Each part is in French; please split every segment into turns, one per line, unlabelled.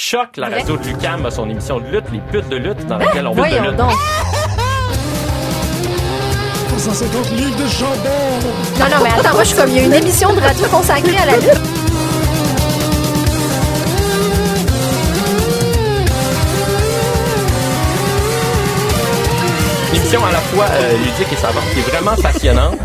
Choc, la radio de Lucam a son émission de lutte, Les putes de lutte, dans laquelle on lutte de lutte.
donc.
150 livres de jambon!
Non, non, mais attends, moi, je suis comme, il y a une émission de radio consacrée à la lutte.
Une émission à la fois euh, ludique et savante, qui est vraiment passionnante.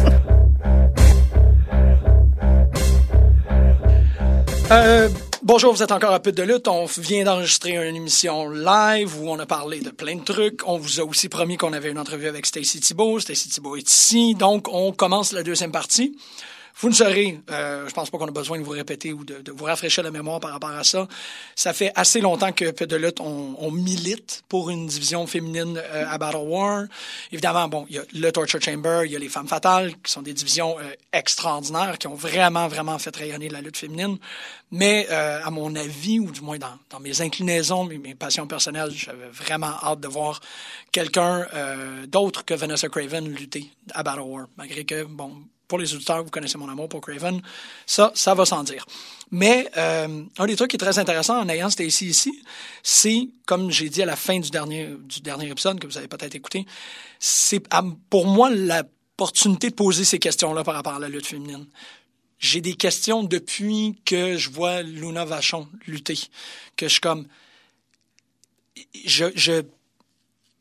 Euh, bonjour, vous êtes encore à Pute de lutte. On vient d'enregistrer une émission live où on a parlé de plein de trucs. On vous a aussi promis qu'on avait une entrevue avec Stacy Thibault. Stacy Thibault est ici. Donc, on commence la deuxième partie. Vous ne saurez, euh, je pense pas qu'on a besoin de vous répéter ou de, de vous rafraîchir la mémoire par rapport à ça. Ça fait assez longtemps que Pute de lutte, on, on milite pour une division féminine euh, à Battle War. Évidemment, bon, il y a le Torture Chamber, il y a les Femmes Fatales, qui sont des divisions euh, extraordinaires, qui ont vraiment, vraiment fait rayonner la lutte féminine. Mais euh, à mon avis, ou du moins dans, dans mes inclinaisons, mes, mes passions personnelles, j'avais vraiment hâte de voir quelqu'un euh, d'autre que Vanessa Craven lutter à Battle War. Malgré que, bon, pour les auditeurs, vous connaissez mon amour pour Craven, ça, ça va sans dire. Mais euh, un des trucs qui est très intéressant en ayant Stacy ici, c'est, comme j'ai dit à la fin du dernier, du dernier épisode, que vous avez peut-être écouté, c'est pour moi l'opportunité de poser ces questions-là par rapport à la lutte féminine. J'ai des questions depuis que je vois Luna Vachon lutter, que je suis comme... Je, je,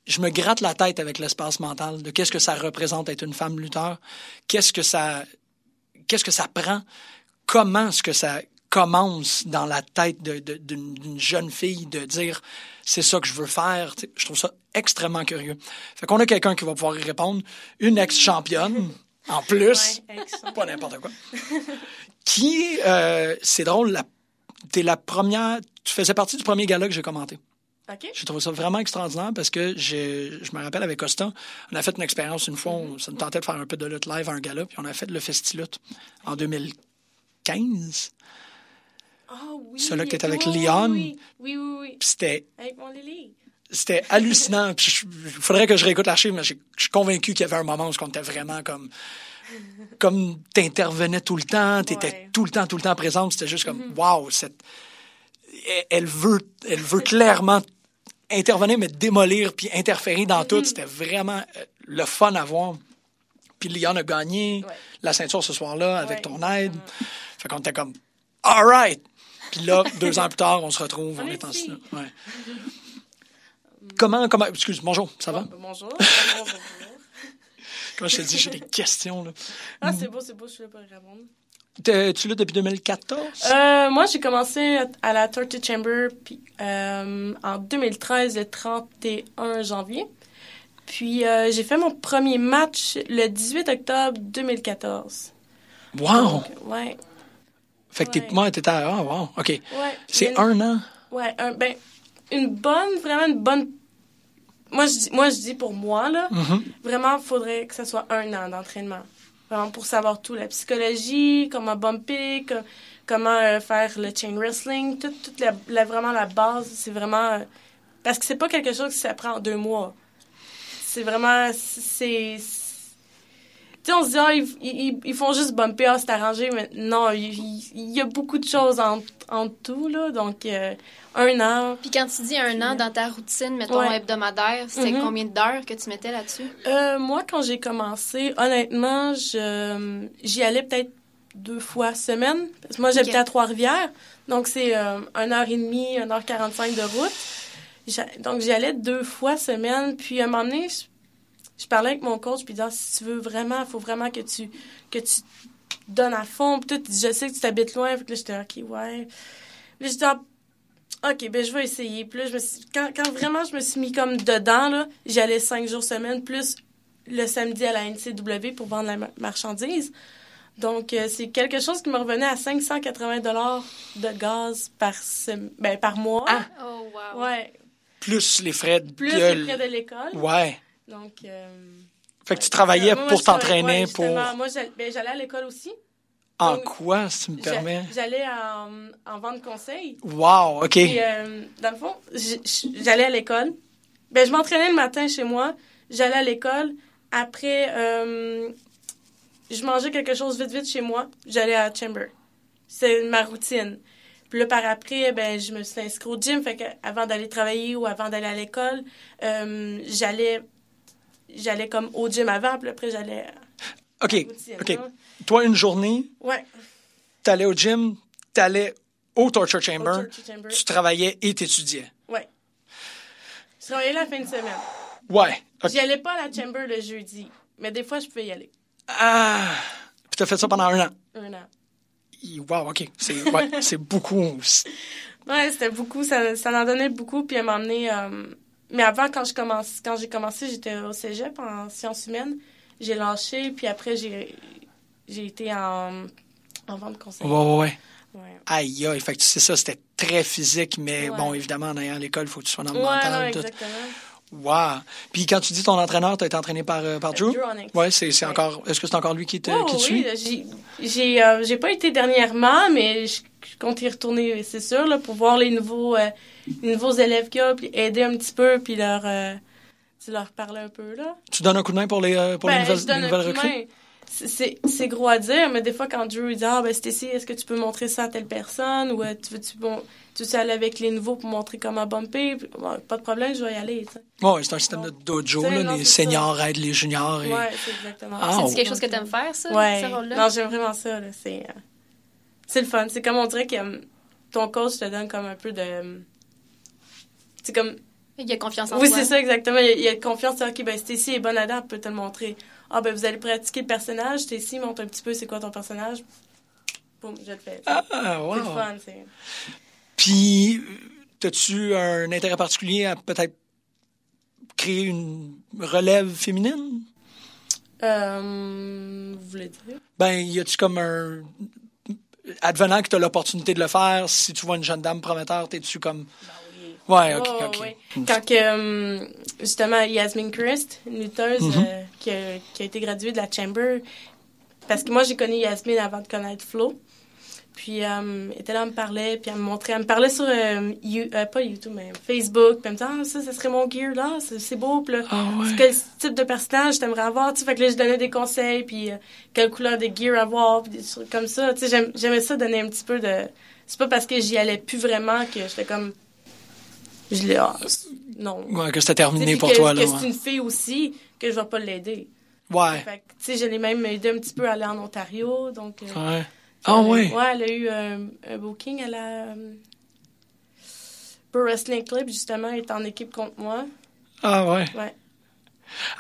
je me gratte la tête avec l'espace mental de qu'est-ce que ça représente être une femme lutteur, qu'est-ce que ça, qu'est-ce que ça prend, comment est-ce que ça commence dans la tête d'une jeune fille de dire c'est ça que je veux faire. Je trouve ça extrêmement curieux. Fait qu'on a quelqu'un qui va pouvoir y répondre, une ex-championne en plus,
Ouais,
pas n'importe quoi, qui, euh, c'est drôle, la, t'es la première, tu faisais partie du premier gala que j'ai commenté.
OK?
J'ai trouvé ça vraiment extraordinaire parce que je me rappelle avec Costa, on a fait une expérience une fois, on, ça nous tentait de faire un peu de lutte live à un gala, puis on a fait le Festilut en 2015.
Ah oui.
Celui-là qui était avec
Oui,
Leon.
Oui, oui, oui.
c'était
Avec mon Lily.
c'était hallucinant. Puis je- il faudrait que je réécoute l'archive, mais je suis convaincu qu'il y avait un moment où on était vraiment comme comme t'intervenais tout le temps, t'étais
Ouais.
tout le temps, tout le temps présente. C'était juste comme wow, cette elle- veut, elle veut clairement intervenir, mais démolir puis interférer dans tout. C'était vraiment euh, le fun à voir. Puis Leon a gagné
Ouais.
la ceinture ce soir-là avec
Ouais.
ton aide. Fait qu'on était comme all right. Puis là, deux ans plus tard, on se retrouve, on,
On
est
est
en
ici.
ouais. Comment, comment, excuse, bonjour, ça va?
Bon, bonjour. bonjour,
je te dis, j'ai des questions, là.
Ah, c'est beau, c'est beau, je suis là pour répondre.
Tu là depuis 2014?
Euh, moi, j'ai commencé à- la Torture Chamber puis, euh, en 2013, le 31 janvier. Puis, euh, j'ai fait mon premier match le 18 octobre 2014.
wow!
Donc, ouais,
fait que t'es, moi, t'étais à, ah, wow, OK.
ouais.
C'est
Une-
un an?
Ouais, un- ben, une bonne, vraiment une bonne. Moi, je dis, moi, je dis pour moi, là,
Mhm.
vraiment, il faudrait que ce soit un an d'entraînement. Pour savoir tout, la psychologie, comment bumper, co- comment euh, faire le chain wrestling, toute, la, la- vraiment la base, c'est vraiment. euh, parce que c'est pas quelque chose qui s'apprend en deux mois. C'est vraiment. C'est. Tu sais, on se dit, ah, ils, ils- ils font juste bumper, ah, c'est arrangé, mais non, il, y a beaucoup de choses en, en tout, là. Donc, euh, un an.
Puis quand tu dis un an dans ta routine, mettons
Ouais.
hebdomadaire, c'était
Mhm.
combien d'heures que tu mettais là-dessus?
Euh, moi, quand j'ai commencé, honnêtement, je, j'y allais peut-être deux fois semaine. Parce que moi, j'habitais à Trois-Rivières. Donc, c'est euh, une heure et demie, une heure quarante-cinq de route. Donc, j'y allais deux fois semaine. Puis, à un moment donné, je, je parlais avec mon coach. Puis, il disait, Ah, si tu veux vraiment, il faut vraiment que tu, que tu donnes à fond. Puis, tout, je sais que tu t'habites loin. Que là, j'étais, OK, ouais. Puis, j'étais, Ah, OK, ben je vais essayer. Puis là, je me suis- quand, quand vraiment je me suis mis comme dedans, là, j'allais cinq jours semaine, plus le samedi à la NCW pour vendre la ma- marchandise. Donc, euh, c'est quelque chose qui me revenait à 580 de gaz par, sem- ben, par mois.
Ah!
Oh, wow.
Ouais,
Plus les frais de
plus les frais de l'école.
Ouais.
Donc, euh,
Fait que tu travaillais
moi, moi,
pour t'entraîner,
ouais,
pour...
Moi, j'allais ben, j'allais à l'école aussi.
En
donc,
quoi, si tu me permets?
J'allais en, en vente conseil.
Wow, OK.
Puis, euh, dans le fond, j'allais à l'école. Ben, je m'entraînais le matin chez moi. J'allais à l'école. Après, euh, je mangeais quelque chose vite, vite chez moi. J'allais à Chamber. C'est ma routine. Puis là, par après, ben, je me suis inscrite au gym. Fait que avant d'aller travailler ou avant d'aller à l'école, euh, j'allais j'allais comme au gym avant, puis après, j'allais
OK,
routine,
OK.
là.
Toi, une journée,
Ouais.
t'allais au gym, t'allais au torture chamber,
Au torture chamber.
tu travaillais et t'étudiais.
Ouais. Je travaillais la fin de semaine.
Ouais. OK.
J'y allais pas à la chamber le jeudi, mais des fois, je pouvais y aller.
Ah! Puis t'as fait ça pendant un an.
Un an.
Wow, OK. C'est ouais, beaucoup.
Ouais, c'était beaucoup, ça, ça en donnait beaucoup, puis elle m'a emmené... euh, Mais avant, quand je commence, quand j'ai commencé, j'étais au cégep en sciences humaines. J'ai lâché, puis après, j'ai j'ai été en, en vente conseil.
Ouais, ouais, ouais.
Ouais.
Aïe, aïe. Fait que c'est ça, c'était très physique, mais
Ouais.
bon, évidemment, en ayant l'école, il faut que tu sois dans le
Ouais,
mental.
non,
tout. Wow. Puis quand tu dis ton entraîneur, t'as été entraîné par, euh, par Drew?
Drew Onyx.
Ouais, c'est c'est encore. Est-ce que c'est encore lui qui te,
Oh,
qui te
oui,
suit?
là, j'ai- j'ai euh, j'ai pas été dernièrement, mais je, compte y retourner, c'est sûr, là, pour voir les nouveaux, euh, les nouveaux élèves qu'il y a, puis aider un petit peu, puis leur, euh, tu leur parler un peu, là.
Tu donnes un coup de main pour les, euh, pour les
Ben,
nouvelles,
je donne
les
un
nouvelles
coup de
recrues?
main. C'est- gros à dire, mais des fois, quand Drew dit Ah, ben, Stacy, est-ce que tu peux montrer ça à telle personne? Ou euh, tu veux-tu bon, tu veux aller avec les nouveaux pour montrer comment bumper? Bon, Pas de problème, je vais y aller. tu sais.
Ouais, c'est un système de dojo, là.
non,
les seniors aident les juniors. Et...
Ouais, c'est exactement
Ah,
ça.
oh.
C'est quelque chose que t'aimes faire, ça,
Ouais.
ce rôle-là?
Non, j'aime vraiment ça. C'est euh, c'est le fun. C'est comme on dirait que euh, ton coach te donne comme un peu de. C'est comme.
Il y a confiance en
Oui,
toi.
c'est ça, exactement. Il y a, il y a confiance. OK, ben Stacy est bonne elle peut te le montrer. Ah, ben vous allez pratiquer le personnage. Stacy, montre un petit peu c'est quoi ton personnage? Boum, je le fais.
Ah,
C'est
wow.
le fun. c'est-
Puis, as-tu un intérêt particulier à peut-être créer une relève féminine?
Euh, vous voulez dire?
Ben, y a-tu comme un. Advenant que tu as l'opportunité de le faire, si tu vois une jeune dame prometteur, t'es-tu comme. Ouais, ok,
Oh,
ok.
ouais. Quand que, euh, justement, Yasmin Christ, une lutteuse
Mm-hmm.
euh, qui, a, qui a été graduée de la Chamber, parce que moi, j'ai connu Yasmin avant de connaître Flo. Puis, euh, elle était là, elle me parlait, puis elle me montrait, elle me parlait sur, You- pas YouTube, mais Facebook, puis elle me disait, ah, ça, ça serait mon gear, là, c'est beau, puis là,
Ah ouais.
quel type de personnage t'aimerais avoir, tu sais, fait que là, je donnais des conseils, puis euh, quelle couleur de gear avoir, puis des trucs comme ça, tu sais, j'aimais ça donner un petit peu de... C'est pas parce que j'y allais plus vraiment que j'étais comme... Je l'ai... ah, non.
Ouais, que c'était terminé pour
que,
toi,
que
là.
c'est
ouais.
une fille aussi, que je vais pas l'aider.
Ouais.
Fait que, tu sais, je l'ai même aidé un petit peu à aller en Ontario, donc... euh,
Ouais. Ah
elle a-
ouais.
Elle a eu euh, un booking à la... euh, Pro Wrestling Club, justement, elle est en équipe contre moi.
Ah ouais.
Ouais.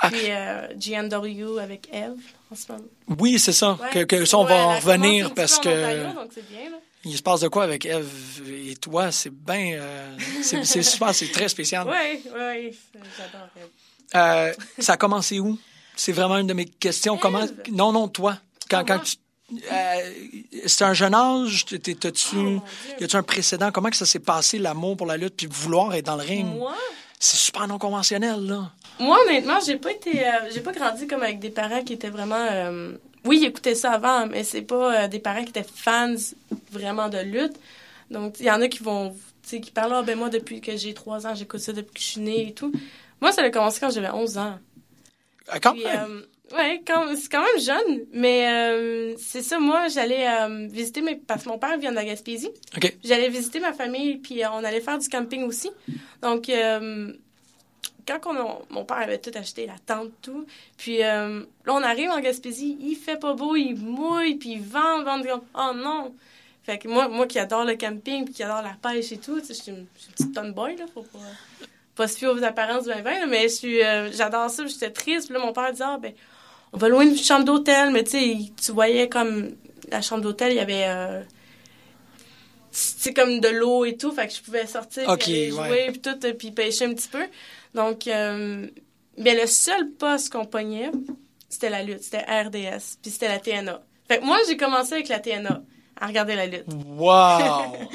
Ah.
Puis euh, GNW avec Eve, en ce moment.
Oui, c'est ça.
Ouais.
Que, que ça, on
Ouais,
va
elle
en
a
revenir parce
en
que
Ontario, donc c'est bien, là.
Il se passe de quoi avec Eve et toi? C'est bien. euh, c'est super, c'est très spécial.
Ouais, ouais, j'adore Eve.
Euh, ça a commencé où? C'est vraiment une de mes questions. Comment... Non, non, toi. Quand, quand tu. euh, c'est un jeune âge? T'as-tu.
Oh,
y a-tu un précédent? Comment que ça s'est passé, l'amour pour la lutte, puis vouloir être dans le ring?
Moi,
C'est super non conventionnel, là.
Moi, honnêtement, j'ai pas été, euh, j'ai pas grandi comme avec des parents qui étaient vraiment. euh, oui, ils écoutaient ça avant, mais c'est pas euh, des parents qui étaient fans vraiment de lutte. Donc, il y en a qui vont, tu sais, qui parlent, ah, ben moi, depuis que j'ai 3 ans, j'écoute ça depuis que je suis née et tout. Moi, ça a commencé quand j'avais 11 ans.
Euh, Quand
Puis,
même.
euh, ouais, quand, c'est quand même jeune, mais euh, c'est ça, moi, j'allais euh, visiter mes. Parce que mon père vient de la Gaspésie.
OK.
J'allais visiter ma famille, puis on allait faire du camping aussi. Donc, euh, quand on a- mon père avait tout acheté, la tente, tout. Puis euh, là, on arrive en Gaspésie, il fait pas beau, il mouille, puis il vent, vent, vent. Oh non! Fait que moi, moi qui adore le camping, puis qui adore la pêche et tout, je suis une, une petite tomboy, là, faut pas, pas se fier aux apparences du 2020, là, mais euh, j'adore ça, puis j'étais triste. Puis là, mon père disait, ah, ben, on va louer une chambre d'hôtel, mais tu sais, tu voyais comme la chambre d'hôtel, il y avait. euh, c'est comme de l'eau et tout, fait que je pouvais sortir,
Ok,
puis aller jouer,
ouais.
puis tout, euh, puis pêcher un petit peu. Donc, euh, le seul poste qu'on pognait, c'était la lutte, c'était RDS, puis c'était la TNA. Fait que moi, j'ai commencé avec la TNA, à regarder la lutte.
Wow!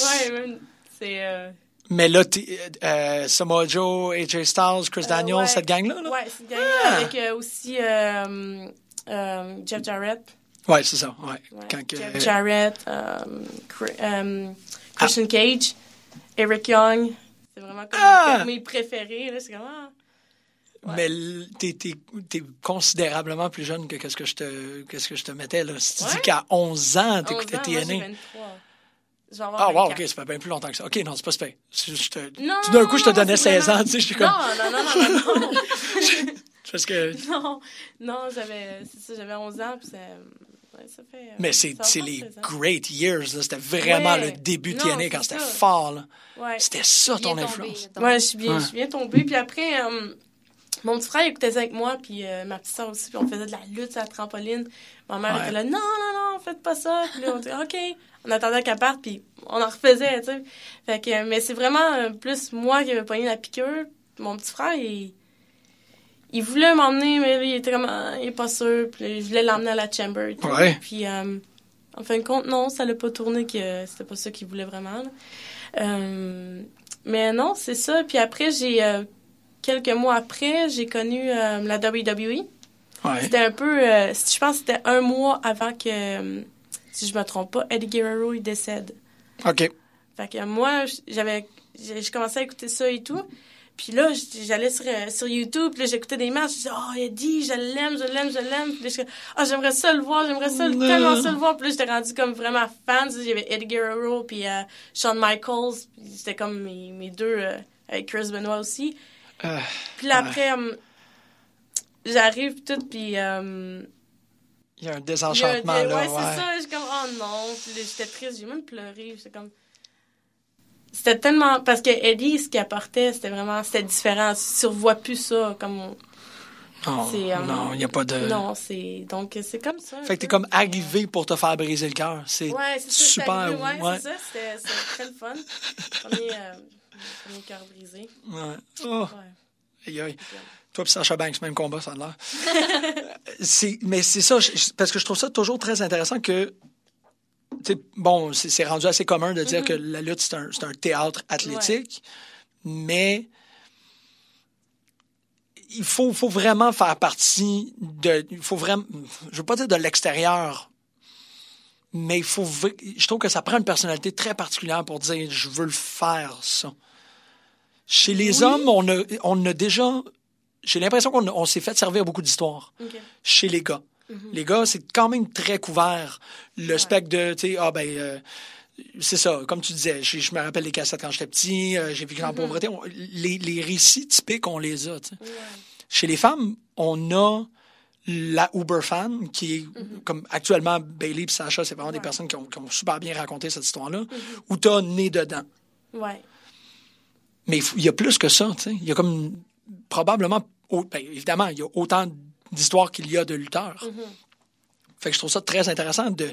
Ouais, même, c'est... euh,
Mais là, t'es- euh, Samoa Joe, AJ Styles, Chris
Euh,
Daniels,
ouais.
cette gang-là? Là?
Ouais, c'est gagné
Ah!
avec euh, aussi euh, euh, Jeff Jarrett.
Ouais, c'est ça. Ouais.
Ouais.
Quand que-
Jeff Jarrett, euh, euh, Christian Cage, Eric Young. C'est vraiment comme
Ah!
mes préférés. C'est comme, ah. Ouais.
Mais t'es, t'es, t'es considérablement plus jeune que qu'est-ce que je te, qu'est-ce que je te mettais, là. Si tu
Ouais.
dis qu'à 11 ans,
11
t'écoutais
ans,
TNA.
23. Je vais avoir
Ah, wow,
24.
OK, ça fait bien plus longtemps que ça. OK, non, c'est pas super. Je, je te- tout d'un coup, je te donnais
c'est
16 ans,
vraiment-
tu sais, j'étais
Non,
comme...
non, non, non, non, non.
Parce que...
non, non, j'avais 11 ans, puis ça, fait... euh,
Mais c'est les
16 ans.
great years, là. C'était vraiment
Ouais.
le début de TNA quand c'était fort, là.
Ouais.
C'était ça, ton
tombé,
influence.
donc.
Ouais, je suis bien,
Ouais.
je suis bien tombée. Puis après, euh, mon petit frère écoutait ça avec moi, puis euh, ma petite soeur aussi, puis on faisait de la lutte sur la trampoline. Ma mère
Ouais.
était là, non, non, non, faites pas ça. Puis là, on dit, OK. On attendait qu'elle parte, puis on en refaisait, tu sais. Fait que, mais c'est vraiment euh, plus moi qui avais pogné la piqûre. Mon petit frère, il, il voulait m'emmener, mais il était comme, Ah, il est pas sûr. Puis je voulais l'emmener à la chamber. sais.
Ouais.
Puis, euh, en fin de compte, non, ça l'a pas tourné, que c'était pas ça qu'il voulait vraiment. Euh, mais non, c'est ça. Puis après, j'ai euh, quelques mois après, j'ai connu euh, la WWE.
Ouais.
C'était un peu, euh, je pense, que c'était un mois avant que, euh, si je me trompe pas, Eddie Guerrero il décède.
OK.
Fait que moi, j'avais, j'ai commencé à écouter ça et tout. Puis là, j'allais sur, euh, sur YouTube, puis là, j'écoutais des matchs. Je disais, oh, Eddie, je l'aime, je l'aime, je l'aime. Puis là, je ah, j'aimerais ça le voir, j'aimerais ça, le- tellement ça le voir. Puis là, j'étais rendue comme vraiment fan. Tu sais, J'avais Eddie Guerrero, puis euh, Shawn Michaels. Puis C'était comme mes, mes deux, euh, avec Chris Benoit aussi.
Euh,
Puis là,
Ouais.
après, euh, j'arrive tout, puis... euh,
Il y a un
il y a un-
désenchantement,
ouais,
là.
c'est
Ouais.
ça. Je suis comme, oh non. Puis j'étais triste, j'ai même pleuré. J'étais comme. C'était tellement. Parce que Eddie, ce qu'il apportait, c'était vraiment. C'était différent. Tu revois plus ça. Comme on-
Non,
euh,
non, il n'y a pas de...
Non, c'est. Donc, c'est comme ça.
Fait que t'es comme arrivé pour te faire briser le cœur. C'est
Ouais,
super.
arrivé, Ouais,
ouais.
c'est ça. C'était très le fun. Premier, euh, premier cœur brisé.
Ouais. Oh,
Ouais.
aïe, aïe. Toi et Sacha Banks, même combat, ça a l'air. mais c'est ça, je- parce que je trouve ça toujours très intéressant que, bon, c'est, rendu assez commun de
Mm-hmm.
dire que la lutte, c'est un, théâtre athlétique, mais il faut, faut vraiment faire partie de, il faut vraiment, je veux pas dire de l'extérieur, mais il faut, je trouve que ça prend une personnalité très particulière pour dire, je veux le faire, ça. Chez les
Oui.
hommes, on a, on a déjà, j'ai l'impression qu'on on s'est fait servir beaucoup d'histoires chez les gars. Les gars, c'est quand même très couvert. Le spectre de, tu sais, ah ben, euh, c'est ça, comme tu disais, je, je me rappelle les cassettes quand j'étais petit, euh, j'ai vécu dans la pauvreté. On- les, les récits typiques, on les a.
Ouais.
Chez les femmes, on a la Uber fan, qui est comme actuellement Bailey et Sacha, c'est vraiment des personnes qui ont, qui ont super bien raconté cette histoire-là, où tu as né dedans.
Ouais.
Mais il y a plus que ça, tu sais. Il y a comme probablement, ben, évidemment, il y a autant d'histoires qu'il y a de lutteurs. Fait que je trouve ça très intéressant de,
Ouais.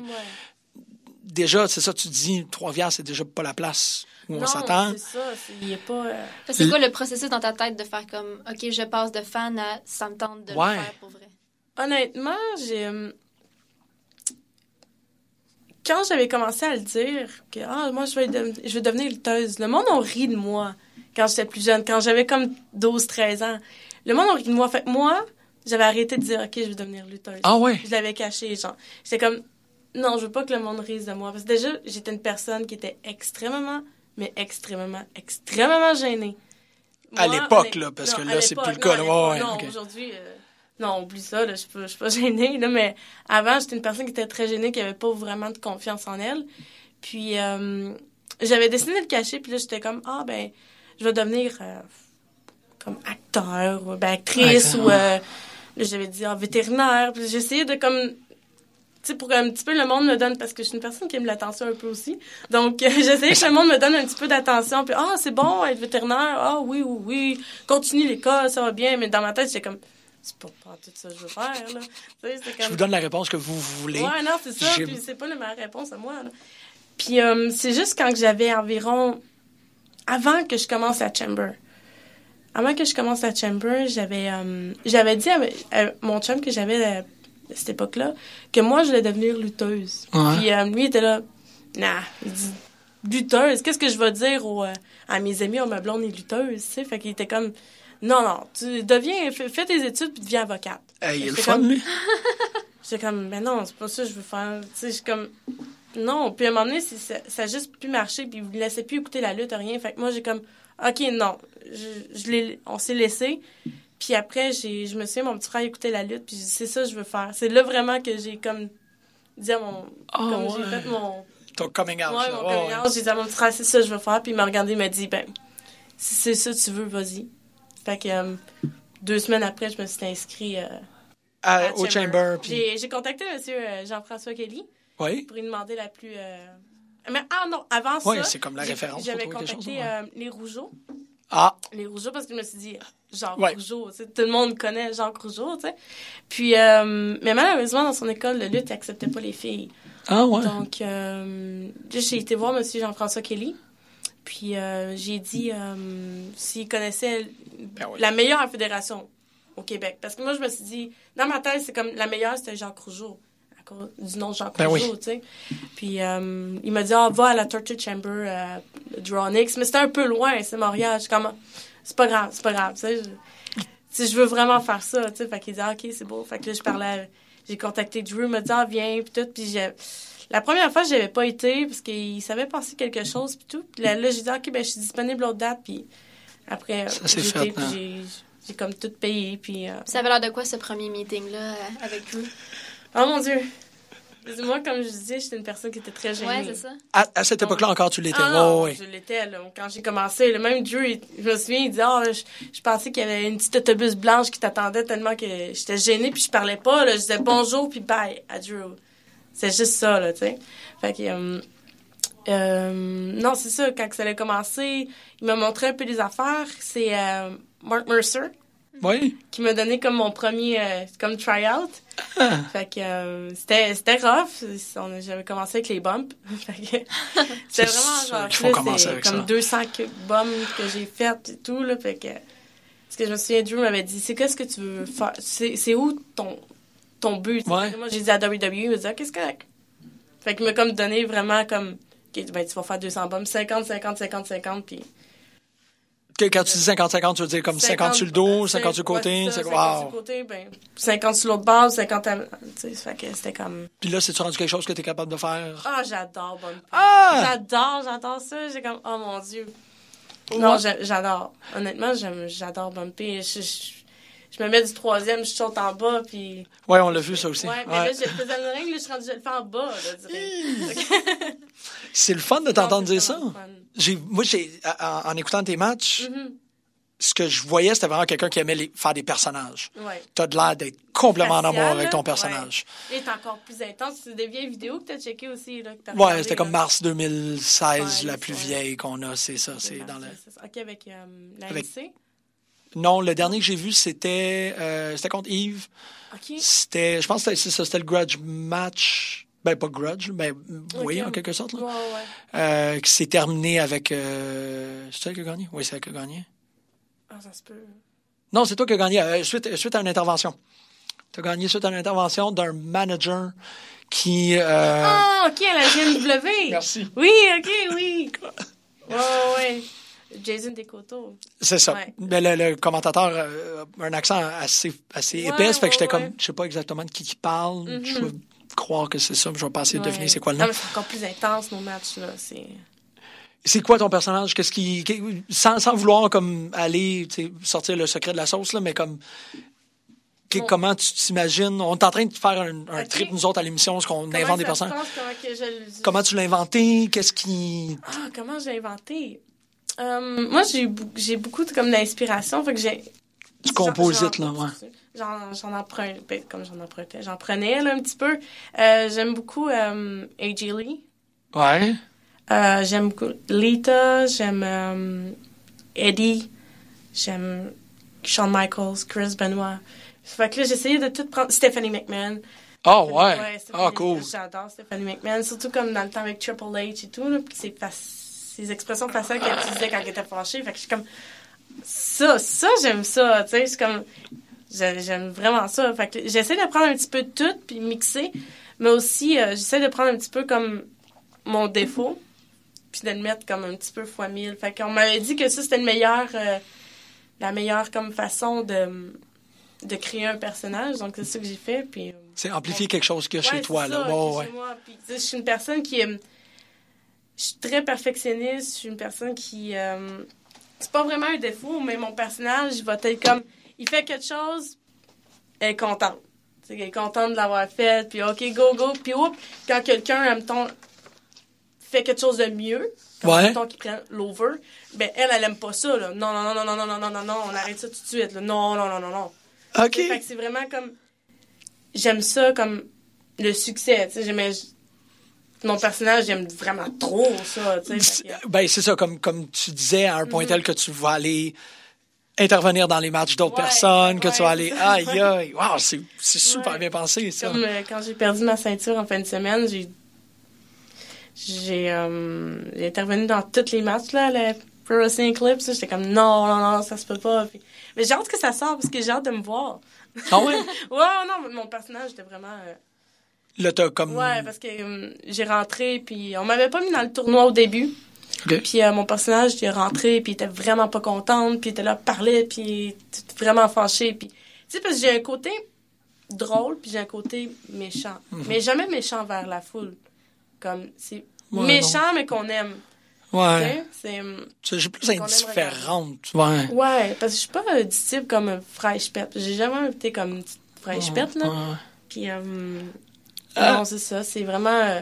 déjà, c'est ça, tu dis, Trois-Rivières, c'est déjà pas la place où on
Non,
s'attend.
C'est ça. c'est- pas. euh,
C'est quoi le processus dans ta tête de faire comme, OK, je passe de fan à ça me tente de
Ouais.
le faire pour vrai?
Honnêtement, j'ai. euh, Quand j'avais commencé à le dire, que ah, moi, je vais, de- je vais devenir lutteuse, le monde a ri de moi quand j'étais plus jeune, quand j'avais comme 12-13 ans. Le monde a ri de moi. Fait que moi, j'avais arrêté de dire, OK, je vais devenir lutteuse.
Ah ouais?
Je l'avais caché, genre. J'étais comme, non, je veux pas que le monde rise de moi. Parce que déjà, j'étais une personne qui était extrêmement, mais extrêmement, extrêmement gênée.
À l'époque, là, parce
non,
que là, c'est plus le
non,
cas,
l'époque,
Ouais,
non, aujourd'hui, euh, non, oublie ça, là, je suis pas, je suis pas gênée, là, mais avant, j'étais une personne qui était très gênée, qui avait pas vraiment de confiance en elle. Puis, euh, j'avais décidé de le cacher, puis là, j'étais comme, ah, ben, je vais devenir euh, comme acteur, ou ben, actrice,
Acteur.
ou, euh, j'avais dit, ah, vétérinaire, puis essayé de, comme, tu sais, pour qu'un petit peu le monde me donne, parce que je suis une personne qui aime l'attention un peu aussi. Donc, euh, j'essayais que le monde me donne un petit peu d'attention. Puis, ah, c'est bon, être vétérinaire. Ah, oui, oui, oui. Continue l'école, ça va bien. Mais dans ma tête, j'étais comme, c'est pas, pas tout ça que je veux faire, là. C'était
Je
comme.
vous donne la réponse que vous voulez.
Ouais, non, c'est ça. Puis, c'est pas la- ma réponse à moi, là. Puis, euh, c'est juste quand j'avais environ. Avant que je commence à Chamber. Avant que je commence à Chamber, j'avais euh, j'avais dit à, à mon chum que j'avais euh, à cette époque-là que moi, je voulais devenir lutteuse.
Ouais.
Puis euh, lui, il était là, nah, il dit, lutteuse, qu'est-ce que je vais dire aux, euh, à mes amis, oh, ma blonde est lutteuse, tu sais? Fait qu'il était comme, non, non, tu deviens, fais, tes études puis deviens avocate.
Hey, il est le
J'étais
fun,
comme-
lui.
J'étais comme, mais non, c'est pas ça que je veux faire. Tu sais, je suis comme, non. Puis à un moment donné, ça, ça a juste plus marché, puis il me laissait plus écouter la lutte, rien. Fait que moi, j'ai comme, OK, non. Je, je on s'est laissé. Puis après, j'ai, je me souviens, mon petit frère écoutait la lutte, puis j'ai c'est ça que je veux faire. C'est là vraiment que j'ai comme dit à mon.
Ah,
comme j'ai
ouais.
fait mon.
ton coming out.
Ouais,
là.
mon
Ouais,
coming
ouais.
out, j'ai dit à mon petit frère, c'est ça que je veux faire. Puis il m'a regardé, il m'a dit, ben, si c'est ça que tu veux, vas-y. Fait que euh, deux semaines après, je me suis inscrit euh,
À-
à
au Chamber. puis-
J'ai j'ai contacté M. Jean-François Kelly
Oui.
pour lui demander la plus. euh, Mais ah non, avant
Ouais,
ça.
c'est comme la
j'ai-
référence
J'avais contacté
chose, ouais.
euh, les Rougeaux.
Ah,
Les Rougeaux, parce que je me suis dit, Jacques
Ouais.
Rougeau, tu sais, tout le monde connaît Jacques Rougeau, tu sais. Puis, euh, mais malheureusement, dans son école de lutte, il acceptait pas les filles.
ah ouais.
Donc, euh, j'ai été voir M. Jean-François Kelly. Puis, euh, j'ai dit s'il connaissait
Ben
la meilleure fédération au Québec. Parce que moi, je me suis dit, dans ma tête, c'est comme la meilleure, c'était Jacques Rougeau. Cause du nom de Jacques
Ben oui.
Tu sais. Puis, euh, il m'a dit, ah, va à la Torture Chamber, euh, Dronix. Mais c'était un peu loin, c'est Montréal. Je suis comme, c'est pas grave, c'est pas grave, tu sais. Je- si je veux vraiment faire ça, tu sais. Fait qu'il dit, ah, OK, c'est beau. Fait que là, je parlais, j'ai contacté Drew, il m'a dit, ah, viens, puis tout. Puis j'ai- la première fois, j'avais pas été parce qu'il savait passer quelque chose, puis tout. Puis là, là, j'ai dit, OK, ben, je suis disponible l'autre date, puis après, j'ai puis
hein.
j'ai, comme tout payé, puis... euh,
Ça avait l'air de quoi ce premier meeting-là euh, avec vous?
Oh mon Dieu! Moi, comme je disais, j'étais une personne qui était très gênée.
Ouais, c'est ça.
À, à cette époque-là encore, tu l'étais.
Ah
ouais.
je l'étais, là. Quand j'ai commencé, le même Drew, il- je me souviens, il disait, oh, je, je pensais qu'il y avait une petite autobus blanche qui t'attendait tellement que j'étais gênée, puis je parlais pas, là. Je disais bonjour, puis bye à Drew. C'est juste ça, là, tu sais. Fait que, euh, euh, non, c'est ça, quand ça a commencé, il m'a montré un peu des affaires. C'est euh, Mark Mercer
Oui.
qui m'a donné comme mon premier, euh, comme try-out.
Ah.
Fait que euh, c'était c'était rough. On J'avais commencé avec les bumps.
C'est
c'était vraiment c'est
avec
comme
ça.
200 que- bumps que j'ai faites et tout. Là, fait que, parce que je me souviens, Drew m'avait dit, c'est qu'est-ce que tu veux faire? C'est c'est où ton, ton but?
Ouais.
Moi, j'ai dit à WWE, il m'a dit, ah, qu'est-ce que Fait qu'il m'a comme donné vraiment comme, ben, tu vas faire 200 bumps, 50, 50, 50, 50, puis...
Que- Quand tu dis 50-50, tu veux dire comme 50, sur le dos, 50 sur le côté.
ça, 50
wow.
sur le côté, ben, 50 sur l'autre base, 50 à... Tu sais, fait que c'était comme...
Puis là, c'est-tu rendu quelque chose que tu es capable de faire?
Ah, j'adore Bump.
Ah!
J'adore, j'adore ça. J'ai comme, oh mon Dieu. Non,
Ouais.
j'adore. Honnêtement, j'aime- j'adore bumper. Je, je, je me mets du troisième, je saute en bas, puis...
Ouais, on l'a vu ça aussi.
Ouais, mais
Ouais.
là, je le faisais le ring, là, je suis rendue, je le fais en bas, là.
C'est le fun de t'entendre dire ça. J'ai, moi, j'ai, en, en écoutant tes matchs,
Mhm.
ce que je voyais, c'était vraiment quelqu'un qui aimait les- faire des personnages.
Ouais.
T'as de l'air d'être complètement en amour avec ton personnage.
ouais. Et est encore plus intense. C'est des vieilles vidéos que t'as checkées aussi, là. que
Ouais, c'était comme mars 2016,
Ouais,
la plus vieille qu'on a, c'est ça, c'est dans le...
Ça. OK, avec euh, la
Avec-
MC.
Non, le dernier que j'ai vu, c'était, euh, c'était contre Yves.
OK.
C'était, je pense que c'était c'est ça, c'était le grudge match. Ben, pas grudge, mais oui, en quelque sorte, là.
Ouais, ouais.
Euh, qui s'est terminé avec, euh, c'est elle qui a gagné? Oui, c'est elle qui a gagné.
Ah, ça se peut.
Non, c'est toi qui as gagné, suite, suite à une intervention. Tu as gagné suite à une intervention d'un manager qui,
Ah, OK, à la GNW.
Merci.
Oui, OK, oui. Ouais, ouais. Jason Descoteaux.
C'est ça.
Ouais.
Mais le, le commentateur a un accent assez, assez
Ouais,
épais, fait que j'étais comme, je sais pas exactement de qui qui parle.
Mhm.
Je vais croire que c'est ça, mais je vais pas essayer de deviner c'est quoi le
Non,
nom.
mais c'est encore plus intense, nos matchs, là. C'est...
C'est quoi ton personnage? Qu'est-ce qui, sans, sans vouloir comme aller sortir le secret de la sauce, là, mais comme que-
Bon.
comment tu t'imagines? On est en train de faire un, trip, nous autres, à l'émission, ce qu'on invente des personnages.
comment je
Comment tu l'as inventé? Qu'est-ce qui.
Ah, comment j'ai inventé? Euh, moi, j'ai, j'ai beaucoup de, comme d'inspiration, fait que j'ai...
Tu composites, là,
j'en-
ouais.
J'en, j'en emprunte, ben, comme j'en empruntais, j'en prenais, là, un petit peu. Euh, j'aime beaucoup euh, A.J. Lee.
Ouais.
Euh, j'aime beaucoup Lita, j'aime Eddie, j'aime Shawn Michaels, Chris Benoit. Fait que là, j'essayais de tout prendre. Stephanie McMahon.
Oh, ouais. Ah,
Stephanie-
cool.
J'adore Stephanie McMahon, surtout comme dans le temps avec Triple H et tout, là, puis ses, fac- ses expressions faciales qu'elle utilisait quand elle était fâchée. Fait que je suis comme. Ça, ça, j'aime ça, tu sais. Suis comme. j'ai- J'aime vraiment ça. Fait que j'essaie de prendre un petit peu de tout, puis mixer, mais aussi, euh, j'essaie de prendre un petit peu comme mon défaut, puis de le mettre comme un petit peu fois mille. Fait qu'on m'avait dit que ça, c'était le meilleur, euh, la meilleure comme façon de, de créer un personnage. Donc, c'est ça que j'ai fait. Puis, euh,
C'est amplifier quelque chose qu'il y a chez toi,
c'est
là.
ça,
Ouais,
chez moi. Puis, je suis une personne qui est. Je suis très perfectionniste. Je suis une personne qui. euh, c'est pas vraiment un défaut, mais mon personnage va être comme. Il fait quelque chose, elle est contente. Tu sais, elle est contente de l'avoir fait, puis OK, go, go, puis oups, quand quelqu'un, elle me tombe. fais quelque chose de mieux, comme
Ouais.
mettons qu'ils prennent l'over, ben elle, elle aime pas ça, là. Non, non, non, non, non, non, non, non, non, on arrête ça tout de suite, là. Non, non, non, non, non.
OK.
Fait que c'est vraiment comme. J'aime ça comme le succès, tu sais. Mon personnage, j'aime vraiment trop ça, que-
Ben, c'est ça, comme, comme tu disais, à un point tel que tu vas aller intervenir dans les matchs d'autres
Ouais,
personnes, que tu vas aller. Aïe, aïe. Wow, c'est c'est super
Ouais.
bien pensé, ça.
Comme euh, quand j'ai perdu ma ceinture en fin de semaine, j'ai j'ai euh, j'ai intervenu dans tous les matchs là, le Pro Wrestling Eclipse. là. J'étais comme non, non, non, ça se peut pas. Puis- mais j'ai hâte que ça sorte parce que j'ai hâte de me voir.
Ah ouais?
Ouais, non, mon personnage était vraiment. euh,
Là, t'as comme.
Ouais, parce que euh, j'ai rentré, puis on m'avait pas mis dans le tournoi au début.
OK.
Puis euh, mon personnage, est rentré, puis il était vraiment pas contente, puis il était là, parlait, puis vraiment fâché. Puis, tu sais, parce que j'ai un côté drôle, puis j'ai un côté méchant. Mais jamais méchant vers la foule. Comme, c'est
Mhm. Ouais,
méchant, mais qu'on aime.
Ouais.
sais. C'est... euh,
J'ai plus indifférente. Ouais.
Ouais, parce que je suis pas du type comme un fraîche pète. J'ai jamais été comme une petite fraîche pète, là.
Ouais.
Puis, euh. Non, c'est ça. C'est vraiment. euh,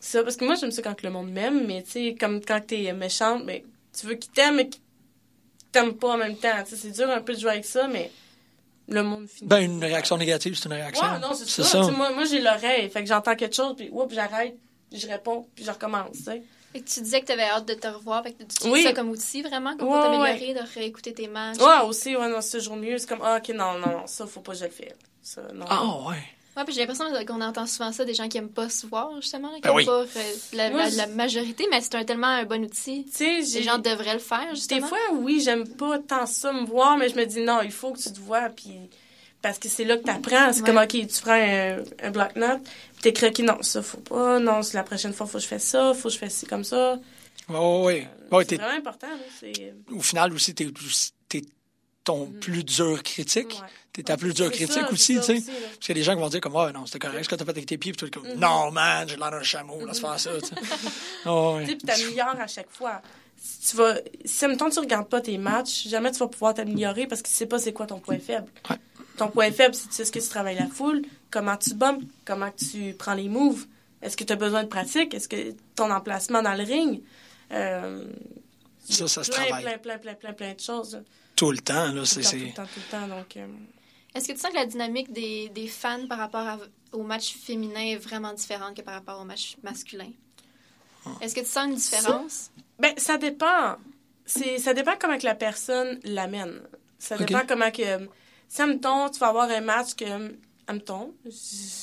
ça, parce que moi, j'aime ça quand le monde m'aime, mais tu sais, comme quand t'es méchante, mais tu veux qu'il t'aime, mais qu'il t'aime pas en même temps. Tu sais, c'est dur un peu de jouer avec ça, mais le monde finit.
Ben, une réaction négative, c'est une réaction.
Ouais, non, c'est ça. Sais, Moi, moi j'ai l'oreille. Fait que j'entends quelque chose, puis oups, j'arrête, puis je réponds, puis je recommence, tu sais.
Fait que tu disais que tu avais hâte de te revoir. Fait que tu utilises
Oui.
ça comme outil vraiment comme
Ouais,
pour t'améliorer, de réécouter tes matchs.
Ouais, aussi, ouais, non, c'est toujours mieux. C'est comme, ah, ok, non, non, non, ça, faut pas que je le fasse. Ça, non.
Ah, ouais.
Ouais, puis j'ai l'impression qu'on entend souvent ça des gens qui aiment pas se voir, justement, qui
Ben
aiment
oui.
pas euh, la,
Moi,
la-
je-
la majorité, mais c'est un, tellement un bon outil.
Tu.
Les gens devraient le faire,
Des
justement.
fois, oui, j'aime pas tant ça me voir, mais je me dis non, il faut que tu te vois, puis parce que c'est là que t'apprends. C'est
Ouais.
comme, OK, tu prends un, un bloc-notes, puis t'écris, OK, non, ça, faut pas, non, c'est la prochaine fois, faut que je fasse ça, faut que je fasse ci comme ça.
Ouais, ouais, ouais. Ouais,
c'est
t'es-
vraiment important, là, c'est...
au final aussi, t'es t'es ton plus dur critique.
Mm. Ouais.
T'es ta plus dure critique
ça,
aussi, tu sais. Parce qu'il y a des gens qui vont dire comme, ouais, non, c'était correct ce que t'as fait avec tes pieds, puis tout comme,
Mm-hmm.
non, man, j'ai l'air d'un chameau, laisse faire ça, tu sais.
Sais, puis t'améliores à chaque fois. Si tu vas... Si, mettons, tu regardes pas tes matchs, jamais tu vas pouvoir t'améliorer parce que tu sais pas c'est quoi ton point faible.
Ouais.
Ton point faible, c'est tu sais ce que tu travailles la foule, comment tu bombes, comment tu prends les moves. Est-ce que tu as besoin de pratique? Est-ce que ton emplacement dans le ring? Euh,
Ça, ça se
plein,
travaille.
plein, plein, plein, plein, plein de choses.
Tout le temps, là,
Tout
c'est...
le temps, tout
c'est-
le temps, tout le temps. Donc, euh,
Est-ce que tu sens que la dynamique des, des fans par rapport à- au match féminin est vraiment différente que par rapport au match masculin? Est-ce que tu sens une différence?
Ben, ça dépend. C'est, ça dépend comment que la personne l'amène. Ça dépend comment que... Si, admettons, tu vas avoir un match que... Admettons,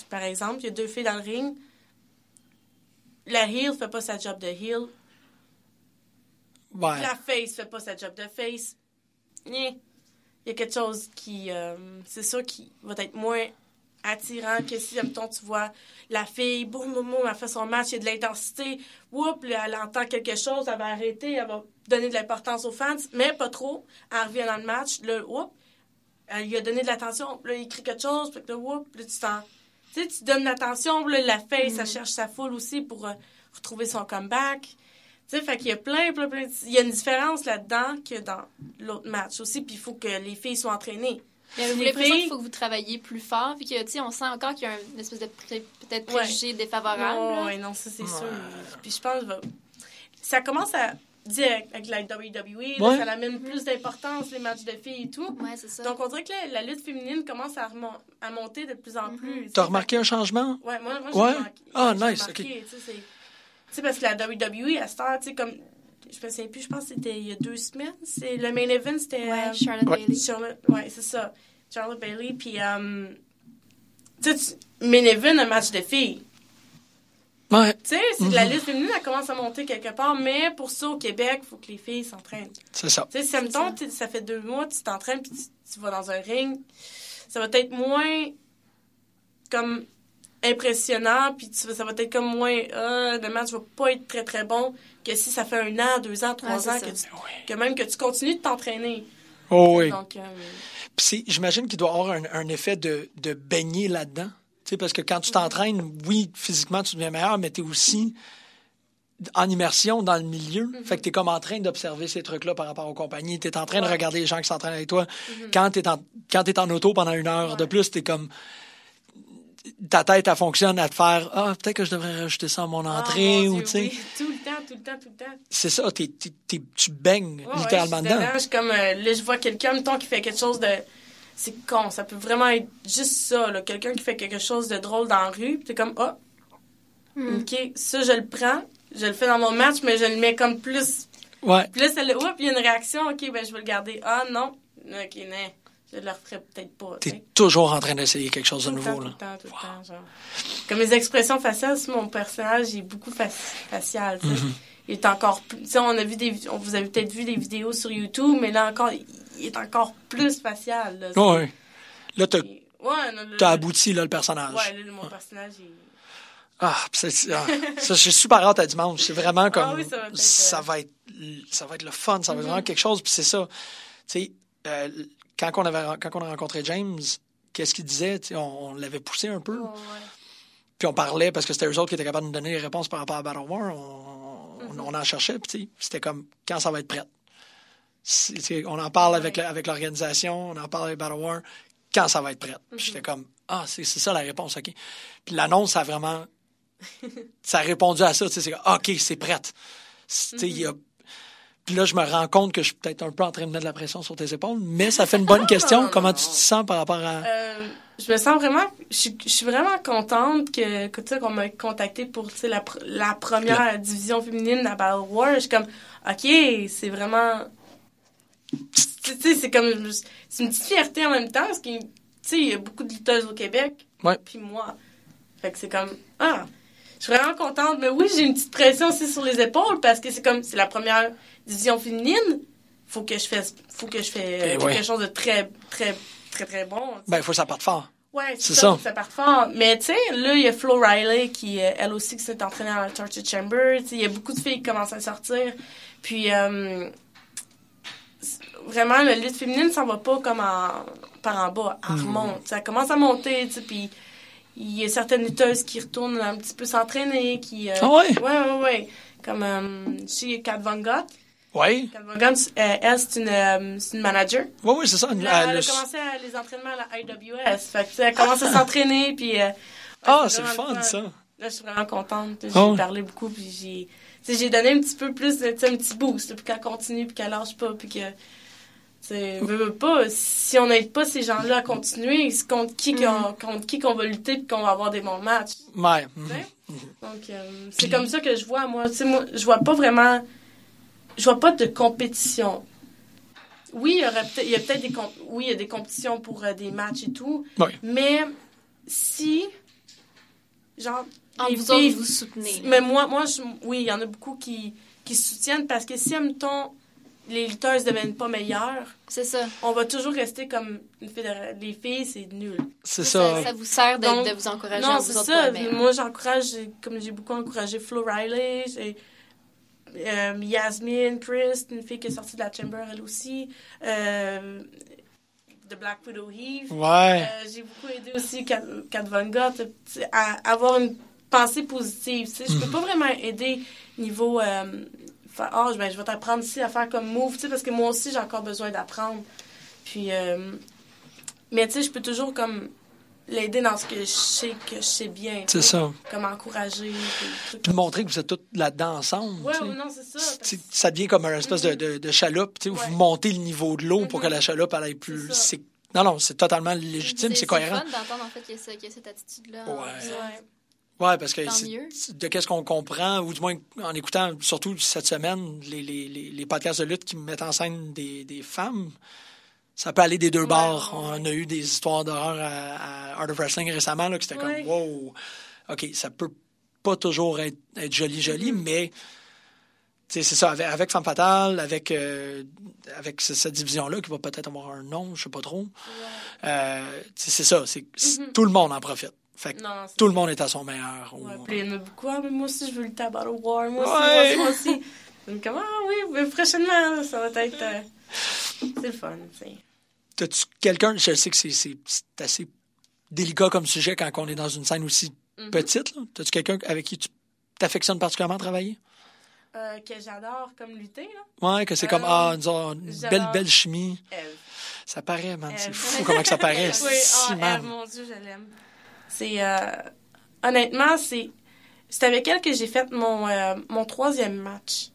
par exemple, il y a deux filles dans le ring. La heel fait pas sa job de heel.
Ouais.
La face fait pas sa job de face. Il y a quelque chose qui... euh, c'est sûr qui va être moins attirant que si, admettons, tu vois la fille, boum, boum, boum, elle fait son match, il y a de l'intensité, là, elle entend quelque chose, elle va arrêter, elle va donner de l'importance aux fans, mais pas trop. Elle revient dans le match, là, oups, elle lui a donné de l'attention, là, il crie quelque chose, puis là, oups, là, tu t'en... Tu sais, tu donnes de l'attention, là, la face, elle cherche sa foule aussi pour euh, retrouver son comeback. Tu sais, fait qu'il y a plein, plein, plein... Il y a une différence là-dedans que dans l'autre match aussi, puis il faut que les filles soient entraînées.
Mais
Les
l'impression
filles-
qu'il faut que vous travailliez plus fort? Puis que, tu sais, on sent encore qu'il y a une espèce de pré- peut-être
Ouais.
préjugé défavorable. Là?
ouais, non, ça, c'est sûr. Puis je pense que ça commence à dire avec la WWE, là,
Ouais.
ça amène plus d'importance, les matchs de filles et tout.
Ouais, c'est ça.
Donc, on dirait que la, la lutte féminine commence à, remon- à monter de plus en plus.
T'as remarqué un changement?
Ouais, moi, moi j'ai remarqué.
Ah, nice,
remarqué,
ok.
Tu sais, sais, parce que la WWE, à cette heure, tu sais, comme. Je me souviens plus, je pense que c'était il y a deux semaines. C'est, le main event, c'était.
Ouais,
euh,
Charlotte
Ouais.
Bailey.
Charlotte, ouais, c'est ça. Charlotte Bailey, puis. euh, tu sais, main event, un match de filles.
Ouais,
Tu sais, c'est la lutte féminine, elle commence à monter quelque part, mais pour ça, au Québec, il faut que les filles s'entraînent.
c'est ça.
Tu sais, si, admettons, tu- ça fait deux mois, tu t'entraînes, puis tu, tu vas dans un ring, ça va être moins comme impressionnant, puis tu- ça va être comme moins, euh, le match va pas être très très bon que si ça fait un an, deux ans, trois ans, que, tu- que même que tu continues de t'entraîner.
Oh, oui.
Donc, euh,
Puis c'est- j'imagine qu'il doit y avoir un, un effet de, de baigner là-dedans. Tu sais, parce que quand tu t'entraînes, oui, physiquement, tu deviens meilleur, mais tu es aussi en immersion dans le milieu.
Mm-hmm.
Fait que tu es comme en train d'observer ces trucs-là par rapport aux compagnies. Tu es en train de regarder les gens qui s'entraînent avec toi.
Mm-hmm.
Quand tu es, en- quand t'es en auto pendant une heure de plus, tu es comme. Ta tête, elle fonctionne à te faire Ah, peut-être que je devrais rajouter ça à mon
Ah,
entrée.
mon
ou
Dieu,
tu sais.
oui. Tout le temps, tout le temps, tout le temps.
C'est ça, t'es- t'es- t'es- tu baignes
Ouais,
littéralement
ouais, je suis
dedans.
Je suis comme, euh, là, je vois quelqu'un, mettons, qui fait quelque chose de. C'est con, ça peut vraiment être juste ça, là. Quelqu'un qui fait quelque chose de drôle dans la rue, puis t'es comme, ah,
Hmm.
ok, ça, je le prends, je le fais dans mon match, mais je le mets comme plus.
Ouais.
Puis là, ça le. Oups, il y a une réaction, ok, ben, je vais le garder. Ah, non, ok, non, je le referai peut-être pas.
T'es toujours en train d'essayer quelque chose de
Tout temps,
nouveau.
tout
Là.
le temps, tout le temps, genre. Comme les expressions faciales, mon personnage, il est beaucoup faci- facial.
Mm-hmm.
Il est encore plus... On a vu des... On vous avez peut-être vu des vidéos sur YouTube, mais là encore, il est encore plus facial, là.
Ouais. Là, t'as
Ouais,
abouti là, le personnage.
Ouais, là, mon personnage, il...
Ah, pis c'est- c'est- ah, ça, j'ai super hâte à dimanche. C'est vraiment comme.
Ah oui, ça va être,
ça
Mm-hmm.
va être, ça va être le fun. Ça va être vraiment quelque chose. Puis c'est ça. Tu sais, euh, quand, on avait, quand on a rencontré James, qu'est-ce qu'il disait? On, on l'avait poussé un peu.
Ouais.
Puis on parlait parce que c'était eux autres qui étaient capables de nous donner les réponses par rapport à Battle War. On,
Mm-hmm.
on en cherchait. Puis c'était comme quand ça va être prêt? On en parle avec, avec l'organisation, on en parle avec Battle War, quand ça va être prêt? Puis j'étais comme, ah, c'est ça la réponse, OK. Puis l'annonce, ça a vraiment. ça a répondu à ça. C'est comme, OK, c'est prête. Il y a- Puis là, je me rends compte que je suis peut-être un peu en train de mettre de la pression sur tes épaules, mais ça fait une bonne question.
non,
Comment
non.
tu te sens par rapport à.
Euh, je me sens vraiment... Je suis- je suis vraiment contente que, que qu'on m'a contacté pour, tu sais, la, la première division féminine à Battle War. Je suis comme, OK, c'est vraiment... Tu sais, c'est comme... C'est une petite fierté en même temps, parce que, tu sais, il y a beaucoup de lutteuses au Québec.
Ouais.
Puis moi. Fait que c'est comme, ah... Je suis vraiment contente. Mais oui, j'ai une petite pression aussi sur les épaules, parce que c'est comme... C'est la première division féminine. Faut que je fasse... Faut que je fais
Eh ouais.
quelque chose de très, très, très, très bon.
Ben, il faut que ça parte fort.
Ouais,
C'est ça.
ça. Ça part fort. Mais tu sais, là, il y a Flo Riley qui, euh, elle aussi, qui s'est entraînée à la Torture Chamber. Il y a beaucoup de filles qui commencent à sortir. Puis, euh, vraiment, la lutte féminine, ça va pas comme en, par en bas. Elle remonte. Ça commence à monter, tu sais, puis il y a certaines lutteuses qui retournent un petit peu s'entraîner, qui... euh,
Ah ouais?
Ouais, ouais, ouais. Comme, euh, chez Kat Von Gott.
Oui.
Gott, euh, elle, c'est une, euh, c'est une manager.
Oui, oui, c'est ça.
Là,
Elle-
elle a commencé à les entraînements à la IWS. Fait que, elle commence à s'entraîner, puis... euh,
Ah, c'est le
vraiment
fun, ça.
Là, je suis vraiment contente. J'ai
Ah
parlé beaucoup, puis j'ai... donné un petit peu plus, un petit boost, puis qu'elle continue, puis qu'elle lâche pas, puis que... pas, si on n'aide pas ces gens-là à continuer, c'est contre qui qu'on, contre qui qu'on va lutter, puis qu'on va avoir des bons matchs.
Ouais. mhm.
sais? Donc, euh, c'est comme ça que je vois, moi. Tu sais, moi, je vois pas vraiment... Je vois pas de compétition. Oui, il y, aurait peut-être, il y a peut-être des... comp- Oui, il y a des compétitions pour euh, des matchs et tout,
Oui.
mais si... Genre...
En
les
vous autres,
filles-
vous soutenez.
mais moi, moi je- oui, il y en a beaucoup qui, qui soutiennent parce que si, mettons, les lutteuses ne deviennent pas meilleures,
C'est ça.
on va toujours rester comme une. Les filles, c'est nul.
C'est
Ça,
ça.
ça vous sert de,
Donc,
de vous encourager
Non,
à
c'est
vous autres
ça.
meilleur.
Moi, j'encourage, comme j'ai beaucoup encouragé Flo Riley, j'ai euh, Yasmine, Chris, une fille qui est sortie de la Chamber, elle aussi. Euh, de Black Widow Heave.
Ouais.
Euh, j'ai beaucoup aidé aussi Kat, Kat Von Gott à avoir une pensée positive. tu sais. Je peux pas vraiment aider niveau euh, faire, Ah, ben, je vais t'apprendre ici à faire comme move, tu sais, parce que moi aussi j'ai encore besoin d'apprendre. Puis, euh, mais tu sais, je peux toujours comme l'aider dans ce que je sais que je sais bien.
C'est ça.
Comme encourager. puis
montrer que vous êtes toutes là-dedans ensemble.
Ouais, non, c'est ça. parce-
ça devient comme un espèce de, de, de chaloupe, tu sais, où
Ouais.
vous montez le niveau de l'eau pour que la chaloupe elle aille plus.
C'est
Non, non, c'est totalement légitime, c'est cohérent.
C'est fun d'entendre en fait qu'il y a, y cette attitude-là.
Ouais.
Ouais.
Ouais, parce que de qu'est-ce qu'on comprend, ou du moins en écoutant, surtout cette semaine, les, les, les, les podcasts de lutte qui mettent en scène des, des femmes, ça peut aller des deux
Ouais,
bords. On a eu des histoires d'horreur à, à Art of Wrestling récemment, là, qui c'était
Ouais.
comme, wow, OK, ça peut pas toujours être, être joli, joli,
Mm-hmm.
mais c'est ça, avec, avec Femme Fatale, avec, euh, avec ce- cette division-là qui va peut-être avoir un nom, je sais pas trop. Euh, c'est ça, c'est c'est- tout le monde en profite. Fait que
Mm-hmm. Non,
tout le monde est à son meilleur.
Ouais,
Ou-
puis il y en a beaucoup. Ah, mais moi aussi, je veux le Battle War. Moi
Ouais.
aussi, moi aussi, moi aussi. Donc, ah oui, mais prochainement, ça va être. euh, c'est le fun, tu sais.
T'as-tu quelqu'un, je sais que c'est- assez délicat comme sujet quand on est dans une scène aussi
Mhm.
petite. là. T'as-tu quelqu'un avec qui tu t'affectionnes particulièrement à travailler?
Euh, que j'adore comme lutter, là.
Ouais, que c'est comme,
Euh,
ah, nous avons une belle, belle chimie.
Eve.
Ça paraît, man. C'est fou comment que ça paraît.
oui,
si,
ah,
man.
Eve, mon Dieu, je l'aime. C'est euh, honnêtement, c'est c'est avec elle que j'ai fait mon euh, mon troisième match.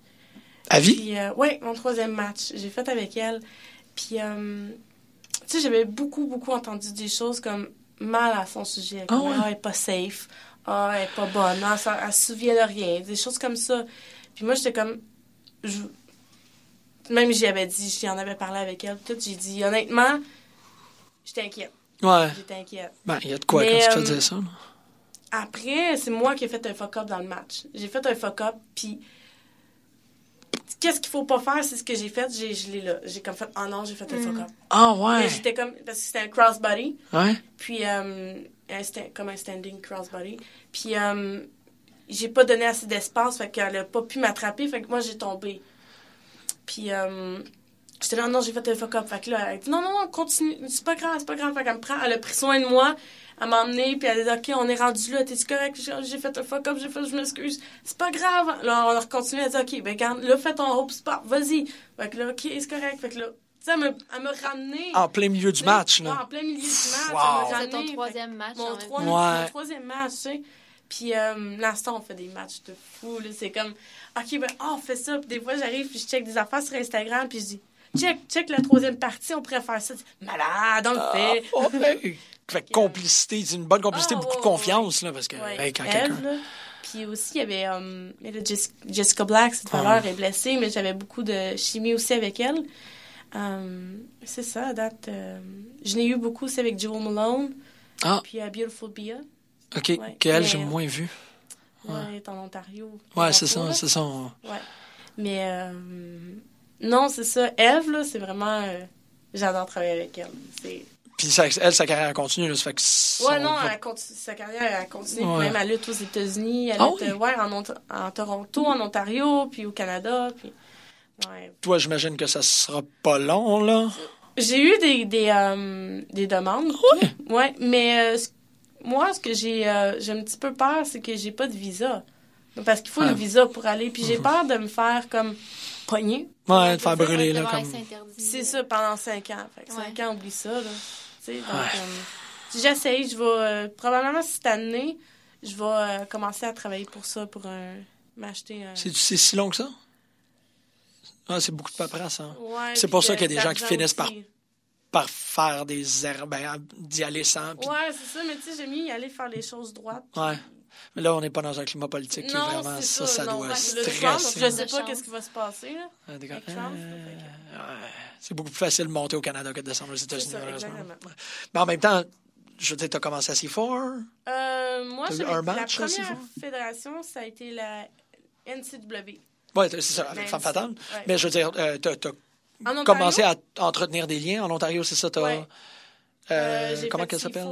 À vie?
Euh, ouais, mon troisième match, j'ai fait avec elle. Puis euh, tu sais, j'avais beaucoup beaucoup entendu des choses comme mal à son sujet, comme
ouais?
ah, elle est pas safe, ah, elle est pas bonne, ah, ça, elle se souvient de rien, des choses comme ça. Puis moi, j'étais comme je- même j'y avais dit, j'y en avais parlé avec elle, tout, j'ai dit honnêtement, j'étais inquiète,
Ouais.
j'étais inquiète.
Ben, il y a de quoi
Mais,
quand tu
euh,
te dis ça.
Après, c'est moi qui ai fait un fuck-up dans le match. J'ai fait un fuck-up, puis qu'est-ce qu'il faut pas faire, c'est ce que j'ai fait, j'ai gelé là. J'ai comme fait, oh non, j'ai fait un fuck-up.
Ah,
Mais
ouais.
j'étais comme, parce que c'était un crossbody,
Ouais.
puis euh, un sta- comme un standing crossbody. Puis euh, j'ai pas donné assez d'espace, fait qu'elle a pas pu m'attraper, fait que moi j'ai tombé. Puis euh, j'étais là, non, j'ai fait un fuck-up. Fait que là, elle a dit, non, non, non, continue, c'est pas grave, c'est pas grave. Fait qu'elle me prend, elle a pris soin de moi, elle m'a emmené, puis elle a dit, ok, on est rendu là, t'es-tu correct? J'ai fait un fuck-up, j'ai fait, je m'excuse, c'est pas grave. Là, on a continué, elle a dit, ok, ben, garde, là, fais ton hope spot, vas-y. Fait que là, ok, c'est correct. Fait que là, tu sais, elle me, elle m'a ramené.
En plein milieu du match, là.
en plein milieu du match.
Wow.
C'est
ramené,
ton
fait-
troisième match. en
mon, trois-.
Ouais.
mon troisième match, tu sais. Puis euh, l'instant, on fait des matchs de fou. là. C'est comme, OK, ben, ah, on fait ça. Puis des fois, j'arrive, puis je check des affaires sur Instagram, puis je dis, check, check la troisième partie, on pourrait faire ça. Malade, on le fait.
Ah, ouais. Fait que complicité, c'est une bonne complicité,
Ah,
beaucoup de confiance, là, parce que,
Ouais,
hey, quand quelqu'un.
Puis aussi, il y avait euh, Jessica Black, cette
Ah.
valeur est blessée, mais j'avais beaucoup de chimie aussi avec elle. Euh, c'est ça, à date. euh, je n'ai eu beaucoup aussi avec Jewel Malone.
Ah.
Puis euh, Beautiful Bia.
OK,
Ouais,
qu'elle, j'ai moins vu.
Ouais, elle est en Ontario.
Ouais, c'est ça, c'est ça.
Ouais. Mais euh, non, c'est ça. Eve, là, c'est vraiment. euh, J'adore travailler avec elle.
Puis ça, elle, sa carrière continue, là, ça fait que... son-
Ouais, non, elle continue, sa carrière, elle continue.
Ouais.
Même elle lutte aux États-Unis, elle
Ah
lutte
oui?
ouais, en, en Toronto, en Ontario, puis au Canada. Puis... Ouais.
Toi, j'imagine que ça sera pas long, là.
J'ai eu des, des, euh, des demandes.
Ouais?
Ouais, mais euh, moi, ce que j'ai euh, j'ai un petit peu peur, c'est que j'ai pas de visa. Parce qu'il faut
Ouais.
le visa pour aller. Puis j'ai peur de me faire comme pogner.
Ouais, de faire
C'est
brûler, là, comme...
C'est ça, pendant cinq ans. Fait que
Ouais.
cinq ans, oublie ça, là. Tu sais, donc,
Ouais.
euh, j'essaye, je vais, euh, probablement cette année, je vais euh, commencer à travailler pour ça, pour m'acheter un...
C'est si long que ça? Ah, c'est beaucoup de paperasse, hein.
Ouais,
C'est pour ça qu'il y a des gens qui finissent par-
aussi.
Par faire des erreurs, ben, d'y aller sans. puis-
Ouais, c'est ça, mais tu sais, j'ai mis aller faire les choses droites.
Ouais. Mais là, on n'est pas dans un climat politique qui est
Non,
vraiment...
c'est
Ça,
ça,
ça
non,
doit stresser.
Je sais
De
pas qu'est-ce qui va se passer, là.
Ah, d'accord.
Avec Trump,
Euh, ouais. C'est beaucoup plus facile de monter au Canada que de descendre aux États-Unis, malheureusement. Mais en même temps, je veux dire, tu as commencé à C4.
Euh, moi, la première fédération, ça a été la NCW.
Oui, c'est ça, avec Femme Fatale.
ouais.
Mais je veux dire, tu as, commencé à entretenir des liens en Ontario, c'est ça? T'as,
Ouais.
euh,
euh,
comment qu'elle s'appelle?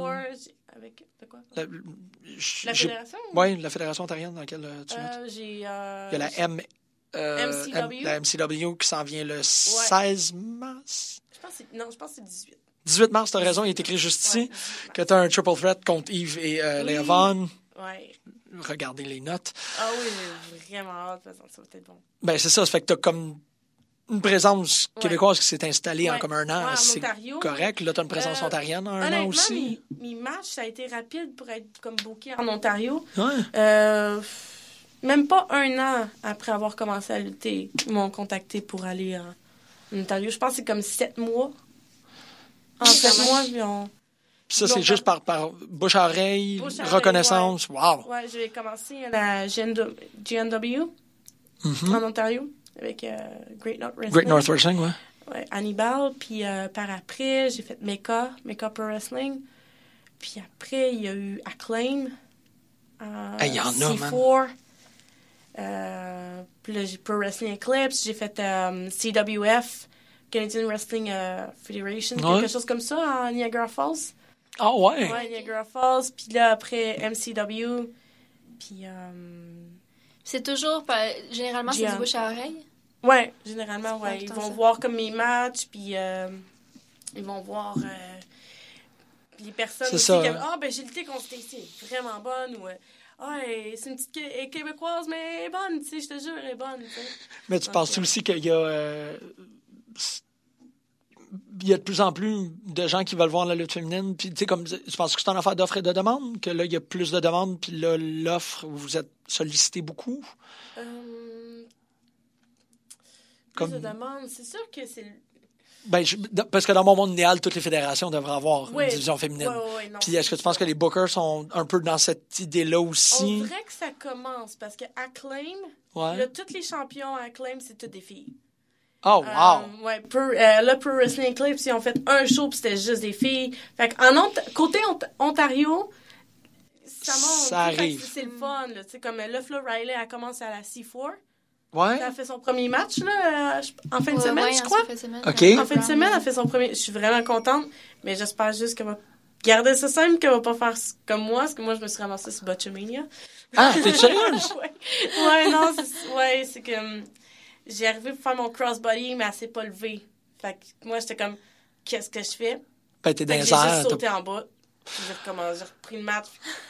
C4, j'ai- Avec, de quoi?
La,
La
j'ai-
fédération?
Oui, la Fédération ontarienne dans laquelle euh, tu
Euh, j'ai... euh,
Il y a la M, euh,
MCW.
M- la MCW qui s'en vient le 16 mars.
Je pense que non, je pense que c'est 18.
18 mars, tu as raison, il est écrit juste ici
Ouais,
que tu as un triple threat contre Yves et euh,
Oui.
Léa Vaughn.
Ouais.
Regardez les notes.
Ah oui, j'ai vraiment hâte. Ça va être bon.
Ben, c'est ça, ça fait que tu as comme une présence
Ouais.
québécoise qui s'est installée en comme un an.
Ouais,
c'est correct. Là, tu as une présence
Euh,
ontarienne en un an aussi.
mes, mes matchs, ça a été rapide pour être comme booké en Ontario.
Ouais.
Euh, même pas un an après avoir commencé à lutter, ils m'ont contacté pour aller en, Ontario. Je pense que c'est comme sept mois. En sept mois, ils ont...
Puis ça, c'est juste par, par bouche à oreille,
Bouche à oreille,
reconnaissance. Wow.
Ouais, j'ai commencé à la GNW,
Mhm.
en Ontario avec euh, Great North Wrestling.
Great North Wrestling, ouais.
Ouais, Hannibal. Puis euh, par après, j'ai fait Mecca, Mecca Pro Wrestling. Puis après, il y a eu Acclaim. Euh,
Hey, il y en a,
C4. Euh, puis là, j'ai Pro Wrestling Eclipse. J'ai fait euh, CWF, Canadian Wrestling Federation,
Ouais.
quelque chose comme ça à Niagara Falls.
Ah ouais.
Ouais, Niagara Falls. Puis là, après, MCW. Puis,
C'est toujours, pas- généralement, c'est du bouche à oreille?
ouais, généralement, ouais.
pas
Ils vont
ça.
voir comme mes matchs, puis euh, ils vont voir euh, les personnes aussi
ça,
comme
hein.
Ah, ben j'ai lutté contre Stacy, elle est vraiment bonne, ou euh, Ah, c'est une petite Qué- québécoise, mais elle est bonne, tu sais, je te jure, elle est bonne.
Mais tu penses aussi qu'il y a. euh, il y a de plus en plus de gens qui veulent voir la lutte féminine. Puis, tu sais, comme, je pense que c'est une affaire d'offre et de demande, que là, il y a plus de demandes, puis là, l'offre, vous êtes sollicité beaucoup.
Euh, plus
Comme-
de demandes. C'est sûr que c'est.
Ben, je- parce que dans mon monde idéal, toutes les fédérations devraient avoir
Ouais,
une division féminine.
ouais, ouais, non,
Puis,
c'est
est-ce que tu penses que les bookers sont un peu dans cette idée-là
On
aussi?
dirait que ça commence parce que Acclaim,
Ouais.
là, tous les champions à Acclaim, c'est toutes des filles.
Oh, wow!
Euh, ouais, Pro, euh, là, Pro Wrestling Clips, ils ont fait un show, puis c'était juste des filles. Fait Ont côté Ont- Ontario, ça monte.
Ça arrive.
C'est le fun, là. Tu sais, comme euh, là, Flo Riley, elle commence à la C4.
ouais?
Elle a fait son premier match, là, euh, en fin de
Ouais,
semaine,
ouais,
je
en
crois.
fin de semaine,
Ok.
euh,
En fin de semaine, elle a fait son premier. Je suis vraiment contente, mais j'espère juste qu'elle va garder ça simple, qu'elle va pas faire comme moi, parce que moi, je me suis ramassée sur Botchamania.
Ah, t'es sérieuse?
ouais. ouais, non, c'est ouais, c'est que j'ai arrivé pour faire mon crossbody, mais elle s'est pas levée. Fait que moi, j'étais comme, qu'est-ce que je fais?
Ben, t'es
j'ai juste sauté en bas. J'ai recommencé, j'ai repris le match.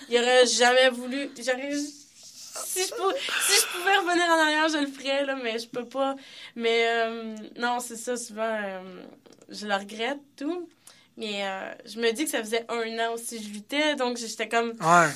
Il aurait jamais voulu. J'aurais. Si je, pou- si je pouvais revenir en arrière, je le ferais, là, mais je peux pas. Mais euh, non, c'est ça, souvent, euh, je le regrette, tout. Mais euh, je me dis que ça faisait un an aussi que je luttais, donc j'étais comme.
Ouais.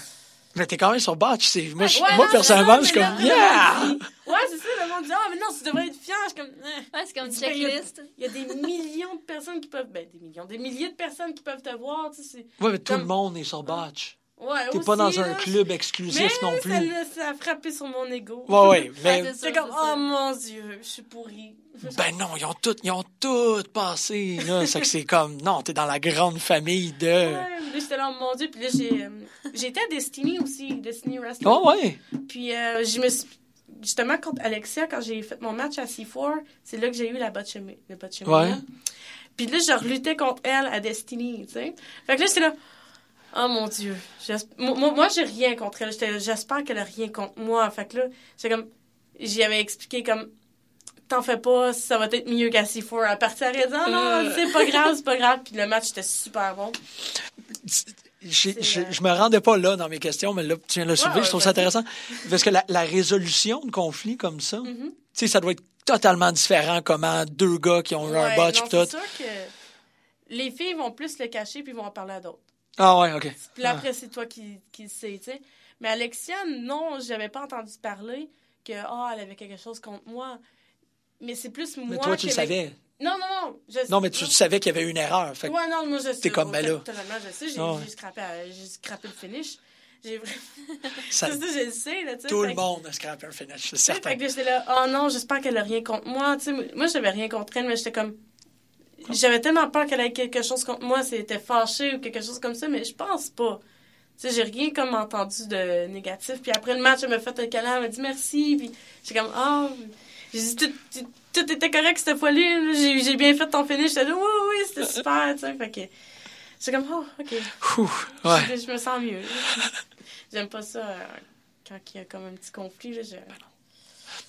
Mais t'es quand même sur batch. c'est- Moi, je-
Ouais,
moi
non,
personnellement, je suis comme, yeah!
Ouais, c'est ça, le monde dit, ah, mais non, tu devrais être fier. Je suis comme, Eh.
Ouais, c'est comme une
il y a-
checklist.
Il y a des millions de personnes qui peuvent. Ben, des millions, des milliers de personnes qui peuvent te voir, tu sais.
Ouais, mais tout le monde est sur batch.
Ouais,
T'es pas dans un
là,
club
Mais
exclusif non plus.
Ça, a frappé sur mon ego.
Ouais, ouais, mais.
C'est comme, oh mon Dieu, je suis pourrie.
Ben non, ils ont tout, ils ont tout passé, là. c'est que c'est comme, non, t'es dans la grande famille de.
Ouais, là, j'étais là, oh mon Dieu. Puis là, j'ai, euh, été à Destiny aussi, Destiny Wrestling.
Oh, ouais.
Puis euh, je me suis. Justement, contre Alexia, quand j'ai fait mon match à C4, c'est là que j'ai eu la botchamie. Le
Ouais.
là. Puis là, je reluttais contre elle à Destiny, tu sais. Fait que là, j'étais là. Oh mon Dieu. Moi, j'ai rien contre elle. J'espère qu'elle a rien contre moi. Fait que là, c'est comme. J'y avais expliqué comme. T'en fais pas, ça va être mieux qu'à C4. À partir de non, non,
Euh.
c'est pas grave, c'est pas grave. Puis le match était super bon.
Je,
euh,
je me rendais pas là dans mes questions, mais là, tu viens de le soulever,
ouais,
je trouve ça intéressant. Parce que la, la résolution de conflits comme ça,
Mhm.
tu sais, ça doit être totalement différent comment deux gars qui ont eu un
Ouais,
botch
non,
pis
c'est sûr que les filles vont plus le cacher puis vont en parler à d'autres.
Ah ouais, ok.
Puis là, après, c'est toi qui, qui le sais, tu sais. Mais Alexia, non, j'avais pas entendu parler que, ah, elle avait quelque chose contre moi. Mais c'est plus moi
Mais toi, tu le
avais-
savais.
Non, non, non. Je...
Non, mais tu savais qu'il y avait une erreur. Fait
Ouais, non, moi, je sais.
T'es comme, ben là.
Totalement, je sais. J'ai
Ah ouais.
j'ai scrappé, j'ai scrappé le finish. J'ai vraiment...
ça-
je le sais, là, tu sais.
tout
Fait
le monde a scrappé un finish, c'est
tu
certain.
Fait que j'étais là, oh non, j'espère qu'elle a rien contre moi. Tu sais, moi, j'avais rien contre elle, mais j'étais comme. J'avais tellement peur qu'elle ait quelque chose contre moi, c'était fâché ou quelque chose comme ça, mais je pense pas. Tu sais, j'ai rien comme entendu de négatif. Puis après le match, elle m'a fait un câlin, elle m'a dit merci. Puis j'ai comme, oh. J'ai dit, tout, tout, tout était correct cette fois-là. là. J'ai j'ai bien fait ton finish. J'étais là, oui, oui, c'était super. Tu sais, fait que. C'est comme, oh, ok.
Ouh, ouais.
Je, je me sens mieux. J'aime pas ça euh, quand il y a comme un petit conflit. Là, je...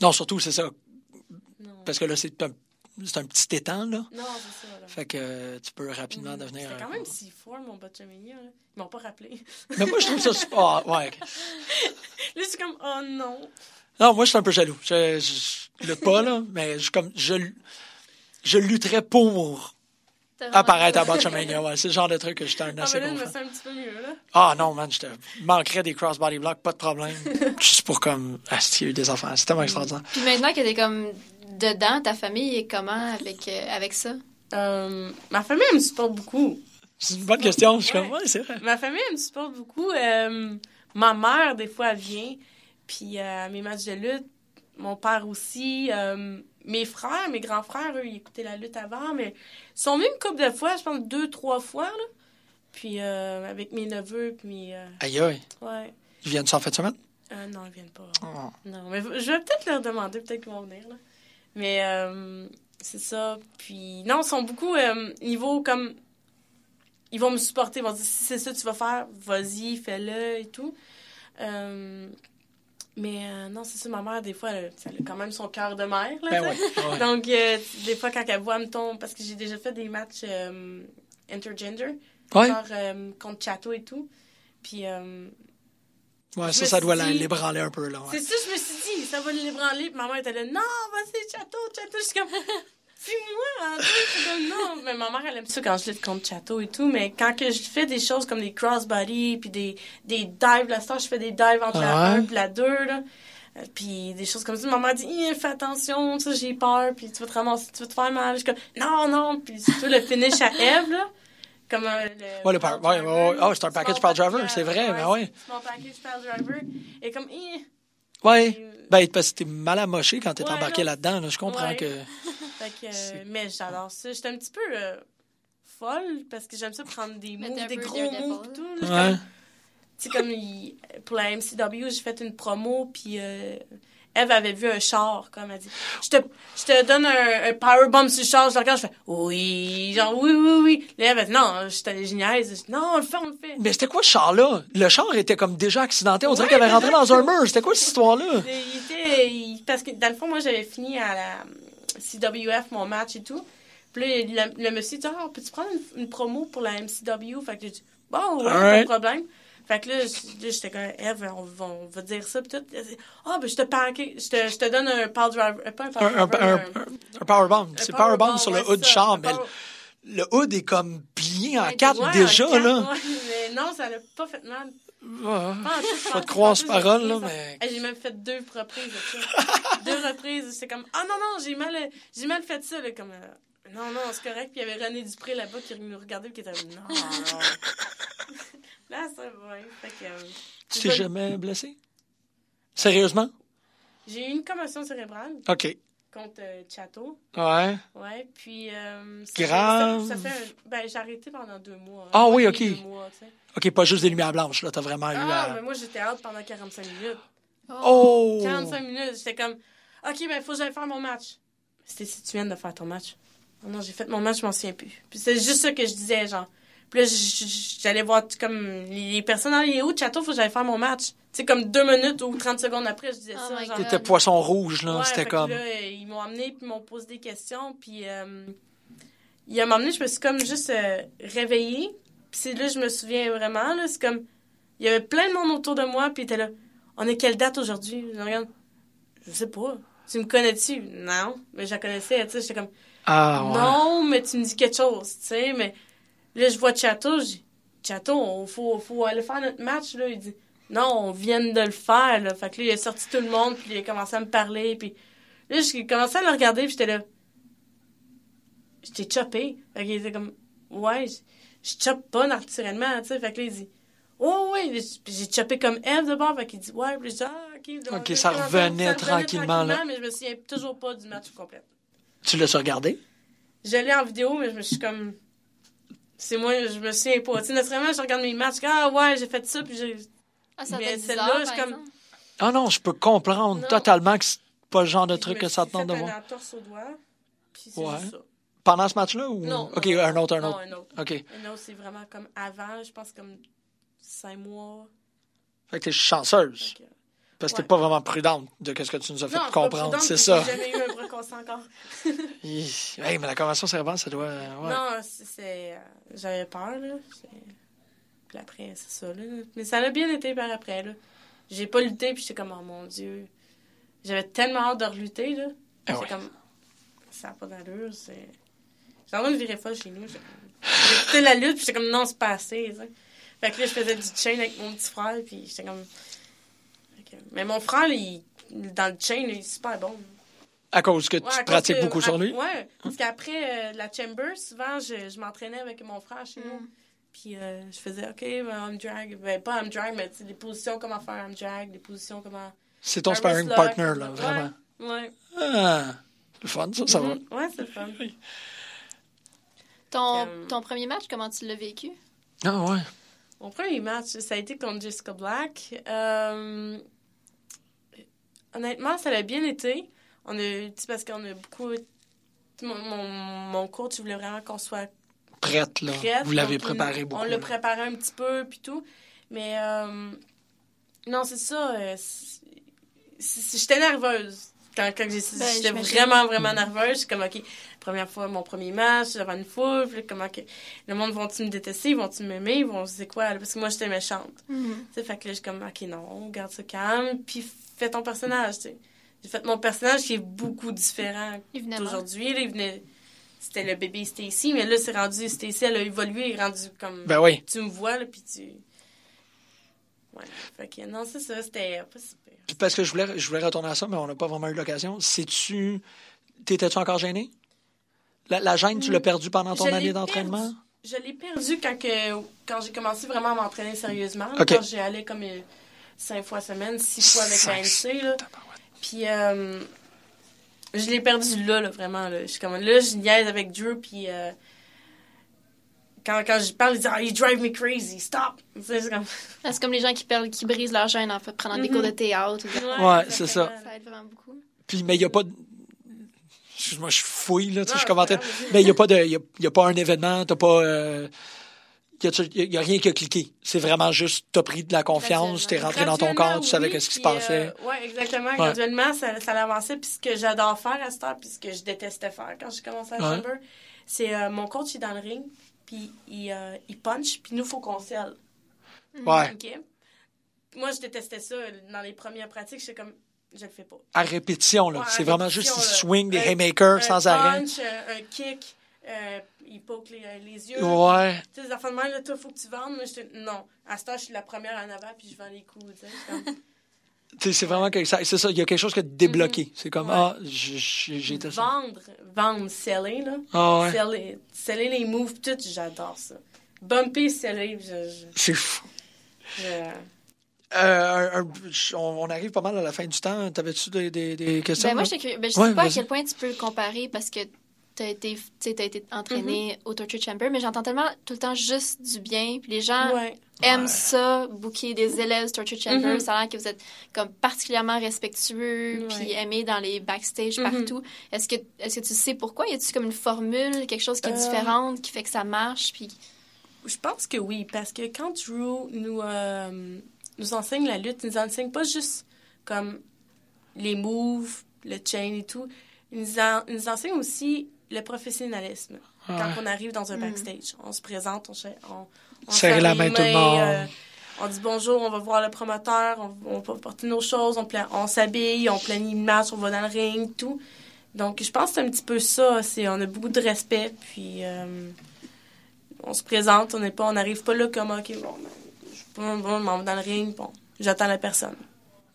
Non, surtout, c'est ça.
Non.
Parce que là, c'est un, c'est un petit étang, là.
Non, c'est ça. Là.
Fait que euh, tu peux rapidement devenir.
C'était
un-
quand même si fort, mon Botchamania. Ils m'ont pas rappelé.
Mais moi, je trouve ça super. Ah, ouais.
Là, je suis comme, oh non.
Non, moi, je suis un peu jaloux. Je, je, lutte pas, là, mais je, comme, je, je lutterais pour
Vraiment-
apparaître à Botchamania. Ouais, c'est le genre de truc que j'étais un
Ah,
assez
ben là,
gros
je me
fan.
sens un petit peu mieux, là.
Ah non, man, je te manquerais des crossbody blocks, pas de problème. Juste pour comme. Ah, il y a eu des enfants. C'est tellement extraordinaire.
Puis maintenant que t'es comme dedans, ta famille est comment avec, euh, avec ça?
Euh, ma famille, elle me supporte beaucoup.
C'est une bonne question. Je suis comme,
Ouais.
ouais, c'est vrai.
Ma famille, elle me supporte beaucoup. Euh, ma mère, des fois, elle vient. Puis euh, à mes matchs de lutte, mon père aussi. euh, mes frères, mes grands frères, eux, ils écoutaient la lutte avant, mais ils sont venus une couple de fois, je pense deux, trois fois, là. Puis euh, avec mes neveux, puis euh,
Aïe, aïe.
ouais.
Ils viennent ça en fin de semaine?
Euh, non, ils viennent pas.
Oh.
Non, mais je vais peut-être leur demander, peut-être qu'ils vont venir, là. Mais euh, c'est ça. Puis non, ils sont beaucoup niveau comme... Ils vont me supporter, ils vont dire, si c'est ça que tu vas faire, vas-y, fais-le et tout. Mais euh, non, c'est ça, ma mère, des fois, elle, elle a quand même son cœur de mère, là.
Ben ouais. ouais.
Donc, euh, des fois, quand elle voit, me tombe, parce que j'ai déjà fait des matchs euh, intergender,
Ouais,
genre contre Chateau et tout. Puis,
ouais, ça, ça doit
dit-
l'ébranler un peu, là.
c'est ça, je me suis dit, ça va l'ébranler. Puis ma mère était là, non, vas-y, Chateau, Chateau. Je suis comme, tu sais, c'est comme, non, mais ma mère, elle aime ça quand je lutte contre Chateau et tout, mais quand que je fais des choses comme des crossbody, puis des, des dives, la star, je fais des dives entre la
Ouais.
1 et la 2, là. Euh, Puis des choses comme ça. Maman dit, fais attention, ça, j'ai peur, puis tu vas te ramasser, tu vas te faire mal. Je suis comme, non, non, puis surtout le finish à Eve, là. Comme euh, le.
Ouais, le par- ouais, ouais, ouais. Ah, c'est un package pile driver, c'est vrai, mais ouais.
Small package pile driver. Et comme, Hi.
Ouais. Ben, parce que t'es mal amoché quand t'es embarqué là-dedans. là. Je comprends que.
Fait que, euh,
C'est-
mais j'adore ça. J'étais un petit peu euh, folle parce que j'aime ça prendre des moves, des gros moves et tout. là.
Ouais.
Comme- Tu sais, comme il- pour la MCW, j'ai fait une promo, puis euh, Eve avait vu un char, comme elle dit. Je te, je te donne un, un powerbomb sur le char, je le regarde, je fais oui, genre oui, oui, oui. Là, elle a dit non, j'étais génial. Non, on le fait, on le fait.
Mais c'était quoi ce char-là? Le char était comme déjà accidenté. On dirait qu'il avait rentré dans un mur. C'était quoi cette histoire-là?
Il était, il- parce que dans le fond, moi, j'avais fini à la CWF mon match et tout. Puis là, le, le monsieur dit Ah, peux-tu prendre une, une promo pour la MCW Fait que j'ai dit Bon, ouais, pas
Alright.
de problème. Fait que là, j'étais comme Eve, on, va- on va dire ça. Puis tout. Ah, ben, je te pack, je te, je te donne un power driver. euh, Pas un power
Un,
driver,
un,
un-
un powerbomb. C'est powerbomb sur le
ouais,
hood du
c'est ça,
char, mais
power-
le, le hood est comme plié en
Ouais,
quatre
Ouais,
déjà,
un quatre,
là.
mais non, ça l'a pas fait mal.
Ouais.
Pas plus, j'ai
parole, là, mais-
J'ai même fait deux reprises de deux reprises. J'étais comme, ah non, non, j'ai mal, j'ai mal fait ça. Là, comme, euh, non, non, c'est correct. Puis il y avait René Dupré là-bas qui nous regardait et qui était non. Là, ça va. Fait que, euh,
Tu t'es
pas-
jamais blessé? Sérieusement?
J'ai eu une commotion cérébrale
OK.
Contre euh, Chateau.
Ouais.
Ouais, puis. euh, ça
Grave.
fait- Ça, ça fait un- ben, j'ai arrêté pendant deux mois.
Ah
Un
oui, ok.
demi, deux mois, tu sais.
OK, pas juste des lumières blanches, là. T'as vraiment eu
Ah, mais moi, j'étais out pendant 45 minutes.
Oh!
45 minutes, j'étais comme, OK, ben, faut que j'aille faire mon match. C'était si tu viens de faire ton match. Oh non, j'ai fait mon match, je m'en souviens plus. Puis c'est juste ça que je disais, genre. Puis là, j'allais voir comme les personnes dans les hauts de château, faut que j'aille faire mon match. Tu sais, comme deux minutes ou 30 secondes après, je disais
Oh
ça.
T'étais poisson rouge, là.
Ouais,
C'était comme...
Là, euh, ils m'ont amené puis ils m'ont posé des questions. Puis euh, il y a un moment donné, je me suis comme juste euh, réveillée. Puis c'est là, je me souviens vraiment. là C'est comme. Il y avait plein de monde autour de moi. Puis était là. On est quelle date aujourd'hui? Je regarde. Je sais pas. Tu me connais-tu? Non. Mais je la connaissais. Tu sais, j'étais comme.
Ah, ouais.
Non, mais tu me dis quelque chose. Tu sais, mais là, je vois Chateau. Je dis Chateau, il faut, faut aller faire notre match. Là. Il dit Non, on vient de le faire. Là. Fait que là, il a sorti tout le monde. Puis il a commencé à me parler. Puis là, j'ai commencé à le regarder. Puis j'étais là. J'étais chopé. Fait qu'il était comme Ouais, je, choppe pas naturellement. Tu sais, fait que là, il dit Oh, ouais. Puis j'ai chopé comme Eve de bord. Fait qu'il dit Ouais. Puis je dis Ah, ok. Donc,
Ok,
là,
ça revenait tranquillement, là.
Mais je me souviens toujours pas du match complet.
Tu l'as regardé?
Je l'ai en vidéo, mais je me suis comme. C'est moi, je me souviens pas. Tu sais, naturellement, je regarde mes matchs. Ah ouais, j'ai fait ça, puis j'ai.
Ah, ça
Mais celle-là, je comme-.
Ah non, je peux comprendre
Non.
totalement que c'est pas le genre de truc que ça te tente de voir.
un entorse au doigt, puis c'est
Ouais.
juste ça.
Pendant ce match-là ou?
Non.
OK,
non,
un autre, un
non,
autre.
un autre.
OK.
Un autre, c'est vraiment comme avant, je pense comme cinq mois.
Fait que t'es chanceuse
Fait que-
parce que t'es
Ouais.
pas vraiment prudente de ce que tu nous as fait
Non, je suis pas
comprendre,
prudente,
c'est
puis
ça.
J'ai jamais eu un bras cassé encore.
Hi. Hey, mais la convention cérébrale, ça doit ouais.
Non, c'est- c'est. euh, J'avais peur, là. C'est- Puis après, c'est ça, là. Mais ça a bien été par après, là. J'ai pas lutté, puis j'étais comme, oh mon Dieu. J'avais tellement hâte de relutter, là.
Ah
J'étais
ouais.
comme, ça n'a pas d'allure, c'est. J'ai envie de virer folle chez nous. Écouté la lutte, puis j'étais comme, non, c'est pas assez. Fait que là, je faisais du chain avec mon petit frère, puis j'étais comme. Mais mon frère, il... dans le chain, il est super bon.
À cause que tu
Ouais,
pratiques
que-
beaucoup sur
à-
lui?
Ouais, parce qu'après euh, la chamber, souvent, je, je m'entraînais avec mon frère chez nous. Puis euh, je faisais, OK, ben, arm drag. Ben, pas arm drag, mais tu sais, des positions, comment faire arm drag, des positions, comment.
C'est ton sparring partner là,
Ouais,
vraiment.
Ouais.
Ah, le fun ça, ça va.
Mhm. Ouais, c'est le fun.
Ton, ton premier match, comment tu l'as vécu?
Ah ouais.
Mon premier match, ça a été contre Jessica Black. Euh, honnêtement, ça a bien été. On a, tu sais, parce qu'on a beaucoup. Mon, mon, mon coach voulait vraiment qu'on soit
Prête là.
prête.
Vous l'avez préparé beaucoup.
On l'a préparé un petit peu, puis tout. Mais euh, non, c'est ça. euh, J'étais nerveuse. Quand, quand j'ai
Ben,
j'étais vraiment, vraiment nerveuse. J'étais comme, OK, première fois, mon premier match, devant une foule. Puis comment que le monde vont-tu me détester? Vont-tu m'aimer? Ils vont, c'est quoi? là? Parce que moi, j'étais méchante. Tu sais, fait que là, je suis comme, OK, non, garde ça calme. Puis fais ton personnage, tu sais. J'ai fait mon personnage qui est beaucoup différent d'aujourd'hui. là, Il venait... C'était le bébé Stacy, mais là, c'est rendu, Stacy, elle a évolué, elle est rendue comme,
Ben oui.
tu me vois, là, puis tu... Ouais, fait que non, c'est ça, c'était pas si pire.
Puis parce que je voulais, je voulais retourner à ça, mais on n'a pas vraiment eu l'occasion. C'est-tu. T'étais-tu encore gêné? La, la gêne, tu l'as perdue pendant ton.
Je
année d'entraînement?
Je l'ai perdu quand, que, quand j'ai commencé vraiment à m'entraîner sérieusement. Quand j'ai allé comme euh, cinq fois semaine, six fois avec la
Cinq.
MC. Là. Puis euh, je l'ai perdu là, là, vraiment. Là. Je suis comme, là, je niaise avec Drew, puis euh, quand, quand je parle, il dit « Ah, you drive me crazy, stop! » C'est comme...
C'est comme les gens qui, perdent, qui brisent leur gêne en fait, prenant des
Mhm.
cours de théâtre. ou-
Ouais, c'est ça.
Ça aide vraiment beaucoup.
Puis, mais il n'y a pas de. Excuse-moi, je fouille, là, tu sais, je commentais. Mais il n'y a pas de. Y a, y a pas un événement, t'as pas. euh, Il n'y a, rien qui a cliqué. C'est vraiment juste, t'as pris de la confiance, t'es rentré dans ton corps, tu savais
oui,
qu'est-ce qui se
puis,
passait.
euh, ouais, exactement. Graduellement, ça, ça l'avançait. Puis ce que j'adore faire à cette heure, puis ce que je détestais faire quand j'ai commencé à
Ouais.
Chamber, c'est euh, mon coach est dans le ring, puis il, euh, il punch, puis nous, il faut qu'on selle.
Ouais.
OK? Moi, je détestais ça. Dans les premières pratiques, j'étais comme, je le fais pas.
À répétition, là.
Ouais,
c'est vraiment juste, il swing des
Un-
haymakers
un
sans arrêt.
punch, euh, un kick, euh, il poke les, les yeux.
Ouais.
Tu sais, les enfants de même, là, toi, faut que tu vendes. Moi, j'étais, non. À ce temps, je suis la première en avant, puis je vends les coups, tu sais.
C'est vraiment que ça. C'est ça, il y a quelque chose qui a débloqué. C'est comme,
Ouais.
ah, j- j- j'étais ça.
Vendre, vendre, seller, là.
Ah ouais.
Seller, seller les moves, tout, j'adore ça. Bumper, seller, je... je,
C'est fou.
je-
Euh, un- un- on, arrive pas mal à la fin du temps. T'avais-tu des, des, des questions?
Ben, moi, curieux. Ben, je
Ouais,
sais pas à quel point tu peux le comparer parce que tu as été, t'as été entraîné au Torture Chamber, mais j'entends tellement tout le temps juste du bien. Puis les gens
Ouais.
aiment
Ouais.
ça, booker des élèves du Torture Chamber.
Mhm.
Ça a l'air que vous êtes comme particulièrement respectueux,
Ouais.
puis aimé dans les backstage
Mhm.
partout. Est-ce que, est-ce que tu sais pourquoi? Y a-tu comme une formule, quelque chose qui est
Euh.
différente, qui fait que ça marche? Puis
Je pense que oui, parce que quand Drew nous, euh, nous enseigne la lutte, il nous enseigne pas juste comme les moves, le chain et tout. Il nous, en- il nous enseigne aussi le professionnalisme. Quand
Ouais.
on arrive dans un
Mm.
backstage, on se présente, on, on, on serre
la main tout le monde.
euh, on dit bonjour, on va voir le promoteur, on, on va porter nos choses, on, on s'habille, on planifie une match, on va dans le ring, tout. Donc, je pense que c'est un petit peu ça. C'est, on a beaucoup de respect, puis euh, on se présente, on n'est pas, on n'arrive pas là comme, OK, bon, ben, je bon, bon, m'en vais dans le ring, bon, j'attends la personne.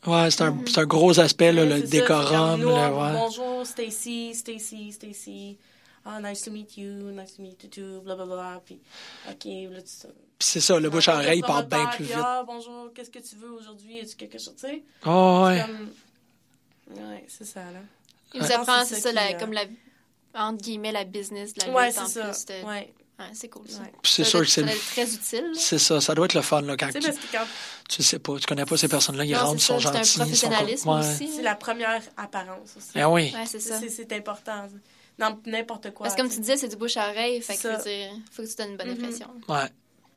Ouais, c'est un, c'est un gros aspect, là, le
c'est ça, c'est
décorum. le-
on-
ouais.
Bonjour, Stacy, Stacy, Stacy. Ah, nice to meet you, nice to meet you too, blablabla. Puis, OK, là, tu
Puis c'est ça, le bouche à oreille part bien plus vite.
Ah, bonjour, qu'est-ce que tu veux aujourd'hui? As-tu quelque chose, tu sais?
Oh, ouais.
Comme... Ouais, c'est ça, là.
ils vous apprennent,
C'est ça
ça, la-
euh,
comme la, entre guillemets, la business de la
Ouais,
lutte en
c'est ça.
plus. de-
Ouais,
Ouais, c'est cool, ça.
ouais.
Puis c'est
Ça
sûr
doit
que
être-
c'est
très utile.
c'est ça. Ça doit être le fun, là, quand
Tu parce que quand
tu sais pas, tu connais pas ces personnes-là, ils
Non,
rentrent, sont gentils.
C'est un
ils sont
professionnalisme.
Ouais.
aussi.
c'est la première apparence aussi.
Ah oui.
Ouais, c'est ça.
C'est, important. Dans n'importe quoi.
Parce que comme tu
sais.
disais, c'est du bouche à oreille. Fait que
Ça.
dire, faut que tu donnes une bonne
Mhm.
impression.
Ouais.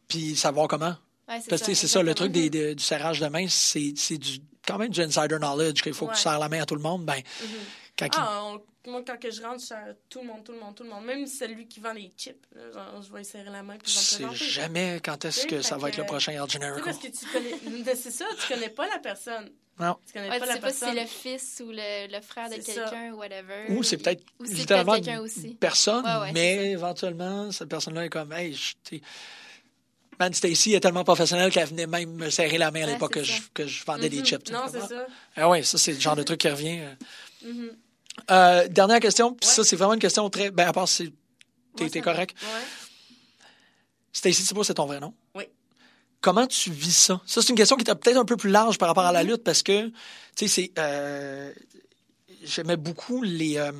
Puis savoir comment.
Ouais, c'est
Parce que tu sais, c'est ça, le truc des, de- du serrage de main, c'est du, quand même du insider knowledge, qu'il faut que tu serres la main à tout le monde. Ben,
Mhm.
Quand il-
Ah, on- moi, quand que je rentre, je tout le monde, tout le monde, tout le monde. Même celui qui vend les chips. là, genre, je vais serrer la main puis
tu sais jamais quand est-ce que ça va être le prochain
sais,
Generico.
parce que tu connais. C'est ça, tu connais pas la personne.
Non.
Tu connais
Ouais,
pas
tu
la
sais pas si c'est le fils ou le, le frère de quelqu'un ou whatever.
Ou c'est peut-être littéralement
quelqu'un aussi.
personne,
Ouais, ouais,
mais éventuellement, cette personne-là est comme, hey, je- Man, Stacy est tellement professionnelle qu'elle venait même me serrer la main à
Ouais,
l'époque que je, que je vendais des
Mhm.
chips.
Non, c'est ça.
Ah ouais, ça, c'est le genre de truc qui revient. euh.
Mhm.
Euh, dernière question, puis
Ouais.
ça, c'est vraiment une question très. Ben, à part si t'es
Ouais,
correct.
Ouais.
Stacy Thibault, c'est ton vrai nom?
Oui.
Comment tu vis ça? Ça, c'est une question qui est peut-être un peu plus large par rapport à la lutte parce que, tu sais, c'est. euh, J'aimais beaucoup les, euh,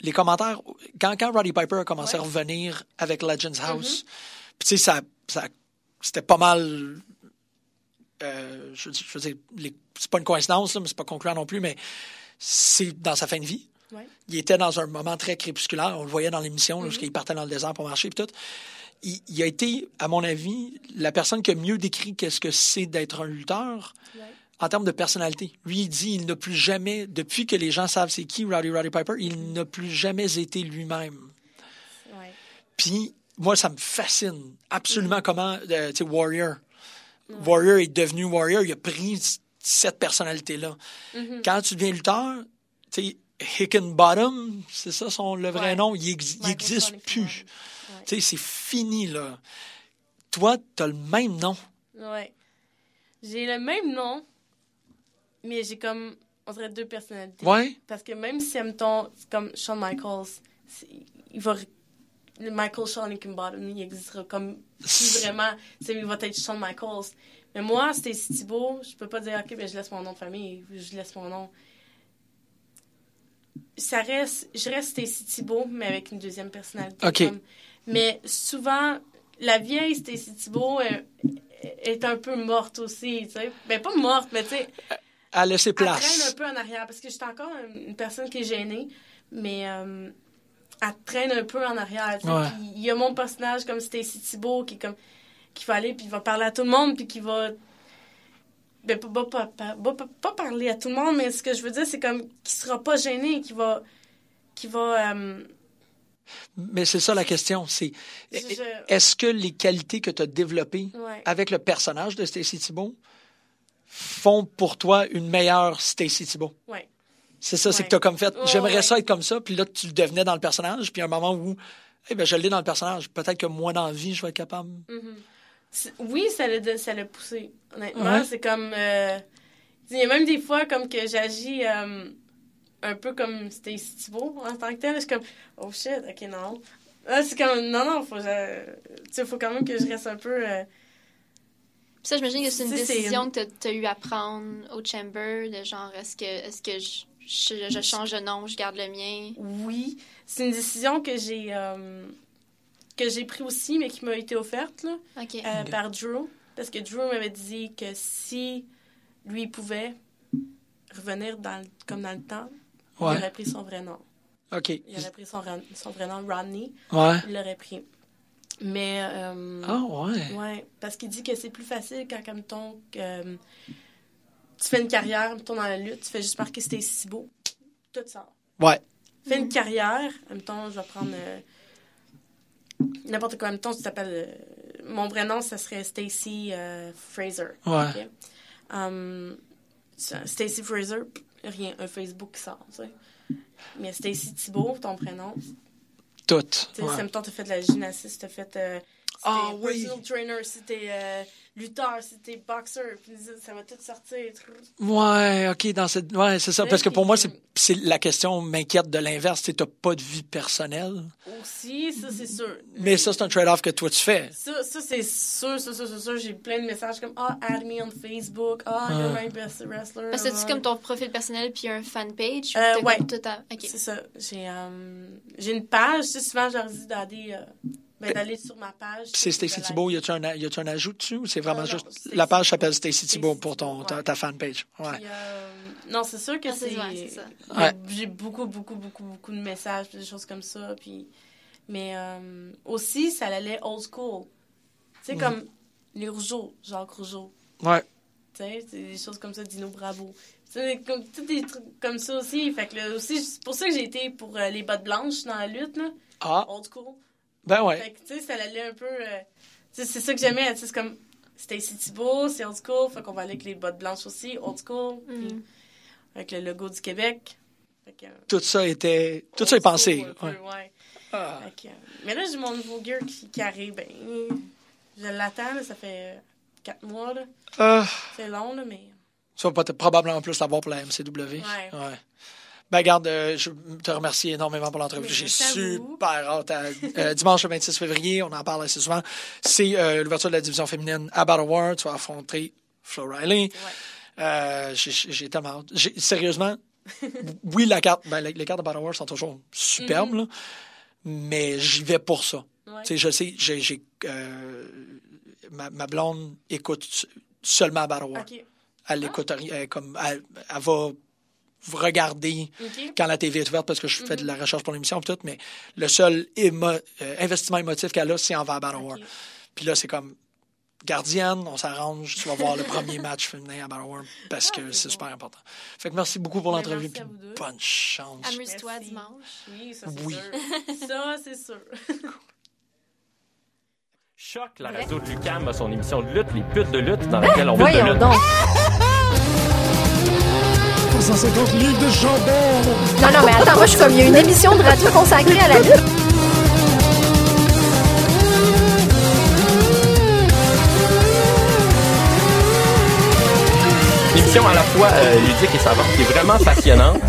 les commentaires. Quand, quand Roddy Piper a commencé à revenir avec Legends House, puis tu sais, ça, ça, c'était pas mal. euh, je, je veux dire, c'est pas une coïncidence, là, mais c'est pas concluant non plus, mais c'est dans sa fin de vie.
Ouais.
Il était dans un moment très crépusculaire. On le voyait dans l'émission, là, jusqu'à- il partait dans le désert pour marcher et tout. Il, il a été, à mon avis, la personne qui a mieux décrit qu'est-ce que c'est d'être un lutteur
Ouais.
en termes de personnalité. Lui, il dit il n'a plus jamais, depuis que les gens savent c'est qui Rowdy Roddy Piper, il n'a plus jamais été lui-même.
Ouais.
Puis, moi, ça me fascine absolument comment, euh, tu sais, Warrior. Warrior est devenu Warrior, il a pris cette personnalité-là.
Mhm.
Quand tu deviens lutteur, tu Hickenbottom, c'est ça son, le vrai
Ouais.
nom, il, ex- il
Michael
existe
Sonic
plus.
Ouais.
Tu c'est fini, là. Toi, t'as le même nom.
Ouais. J'ai le même nom, mais j'ai comme, on dirait deux personnalités.
Ouais?
Parce que même si, mettons, c'est comme Shawn Michaels, il va. Michael Shawn Hickenbottom, il existera comme plus vraiment. Il va être Shawn Michaels. Mais moi, Stacy Thibault, je peux pas dire, OK, ben, je laisse mon nom de famille, je laisse mon nom. Ça reste. Je reste Stacy Thibault, mais avec une deuxième personnalité.
OK.
comme- mais souvent, la vieille Stacy Thibault est, est un peu morte aussi, tu sais. Ben, pas morte, mais tu sais.
À laisser
Elle traîne un peu en arrière parce que j'étais encore une personne qui est gênée, mais euh, elle traîne un peu en arrière.
Ouais.
Il y a mon personnage comme Stacy Thibault qui, comme, qui va aller puis il va parler à tout le monde puis qui va. Ben, pas, pas, pas, pas, parler à tout le monde, mais ce que je veux dire, c'est comme qu'il sera pas gêné, qui va. Qui va euh,
Mais c'est ça la question. C'est
Je- je-
est-ce que les qualités que tu as développées
ouais.
avec le personnage de Stacy Thibault font pour toi une meilleure Stacy Thibault?
Ouais.
C'est ça, c'est que tu as comme fait, j'aimerais
ouais.
ça être comme ça, puis là, tu le devenais dans le personnage, puis à un moment où, eh ben, je l'ai dans le personnage, peut-être que moi, dans la vie, je vais être capable.
Mhm. C'est- Oui, ça l'a, ça l'a poussé. Honnêtement,
Ouais.
c'est comme. euh, il y a même des fois comme que j'agis euh, un peu comme Stacy Thibault en tant que tel. Je suis comme, oh shit, ok, non. Là, c'est comme, non, non, faut, je- faut quand même que je reste un peu. euh,
Puis ça, j'imagine que c'est une décision que tu as eu à prendre au Chamber, de genre, est-ce que, est-ce que je, je, je change de nom, je garde le mien?
oui, c'est une décision que j'ai. euh, que j'ai pris aussi, mais qui m'a été offerte, là. Euh, par Drew. Parce que Drew m'avait dit que si lui pouvait revenir dans le- comme dans le temps,
Ouais.
il aurait pris son vrai nom.
OK.
Il aurait pris son, vrai nom, Rodney.
Ouais.
Il l'aurait pris. Mais. euh,
Ah, ouais.
Ouais, parce qu'il dit que c'est plus facile quand, comme ton, que, euh, tu fais une carrière, mettons, dans la lutte, tu fais juste marquer si beau. Tout ça.
Ouais.
Fais une carrière, mettons, je vais prendre euh, n'importe quoi, mettons, tu t'appelles. euh, mon vrai nom, ça serait Stacy euh, Fraser.
Ouais.
Um, Stacy Fraser, rien, un Facebook qui sort, tu sais. Mais Stacy Thibault, ton prénom,
Tout.
tu sais,
Ouais.
mettons, t'as fait de la gymnastique, t'as fait. euh, si
Ah,
t'es
oui.
personal trainer, si t'es euh, lutteur, si t'es boxeur, puis ça va tout sortir.
Ouais, OK, dans cette. Ouais, c'est ça. Parce que pour moi, c'est c'est la question m'inquiète de l'inverse. Tu n'as pas de vie personnelle.
Aussi, ça, c'est sûr.
Mais ça, c'est un trade-off que toi, tu fais.
Ça, ça c'est sûr, ça, ça, c'est sûr. J'ai plein de messages comme Ah, add me on Facebook. Ah, you're my best wrestler.
Parce que
Ah.
c'est comme ton profil personnel puis un fan page?
Euh,
t'as
ouais.
tout à...
C'est ça. J'ai euh, j'ai une page. Souvent, je leur dis d'aller euh, ben, d'aller sur ma page.
C'est Stacy Thibault, y a-tu un, un ajout dessus ou c'est vraiment
non,
juste.
Stacy
La page s'appelle
Thibault.
Stacy Thibault pour ton, ta, ta fanpage? Ouais.
Puis, euh, non, c'est sûr que
Ah, c'est- ouais,
j'ai- beaucoup, beaucoup, beaucoup, beaucoup de messages, des choses comme ça. Puis, mais euh, aussi, ça allait old school. Tu sais,
Mhm.
comme les Rougeaux, Jacques Rougeau.
Ouais.
Tu sais, des choses comme ça, Dino Bravo. Tu sais, comme, tous des trucs comme ça aussi. Fait que là, aussi, c'est pour ça que j'ai été pour euh, les bottes blanches dans la lutte, là.
Ah,
Old school.
Ben ouais.
Fait que, tu sais, ça allait un peu. euh, tu sais, c'est ça que j'aimais. Tu sais, c'est comme. Stacy Thibault, c'est old school. Fait qu'on va aller avec les bottes blanches aussi, old school. Puis avec le logo du Québec. Fait que,
Tout ça était. Tout ça est pensé.
peu,
Ouais.
ouais.
Ah.
Fait que, euh, mais là, j'ai mon nouveau gear qui, qui arrive. Ben, je l'attends, là, ça fait euh, quatre mois. là.
Ah,
C'est long, là, mais.
tu vas probablement plus l'avoir pour la MCW.
Ouais.
Ben, garde, euh, je te remercie énormément pour l'entrevue. J'ai super hâte. à- euh, dimanche le 26 février, on en parle assez souvent. C'est euh, l'ouverture de la division féminine à Battle War. Tu vas affronter Flo Riley. Euh, j'ai- tellement hâte. Sérieusement, oui, la carte, ben, les, les cartes de Battle War sont toujours superbes, là, mais j'y vais pour ça.
Ouais.
Je sais, j'ai, ma, ma blonde écoute seulement Battle War. Elle écoute rien, elle, comme, elle, elle va regarder
Ok.
quand la TV est ouverte parce que je fais de la recherche pour l'émission et tout, mais le seul émo- euh, investissement émotif qu'elle a, c'est envers Battle War.
Ok.
Puis là, c'est comme gardienne, on s'arrange, tu vas voir le premier match féminin à Battle War parce que
Ah, c'est
c'est
bon.
super important. Fait que merci beaucoup pour
Ben,
l'entrevue bonne chance.
Amuse-toi dimanche.
Oui, ça, c'est
Oui.
sûr. Ça, c'est sûr.
Choc, la radio de Lucam a son émission de lutte, les putes de lutte, dans laquelle on parle de
Voyons
lutte.
donc.
350 livres de.
Non, non, mais attends, moi, je suis comme, il y a une émission de radio consacrée à la lutte.
Une émission à la fois euh, ludique et savante qui est vraiment passionnante.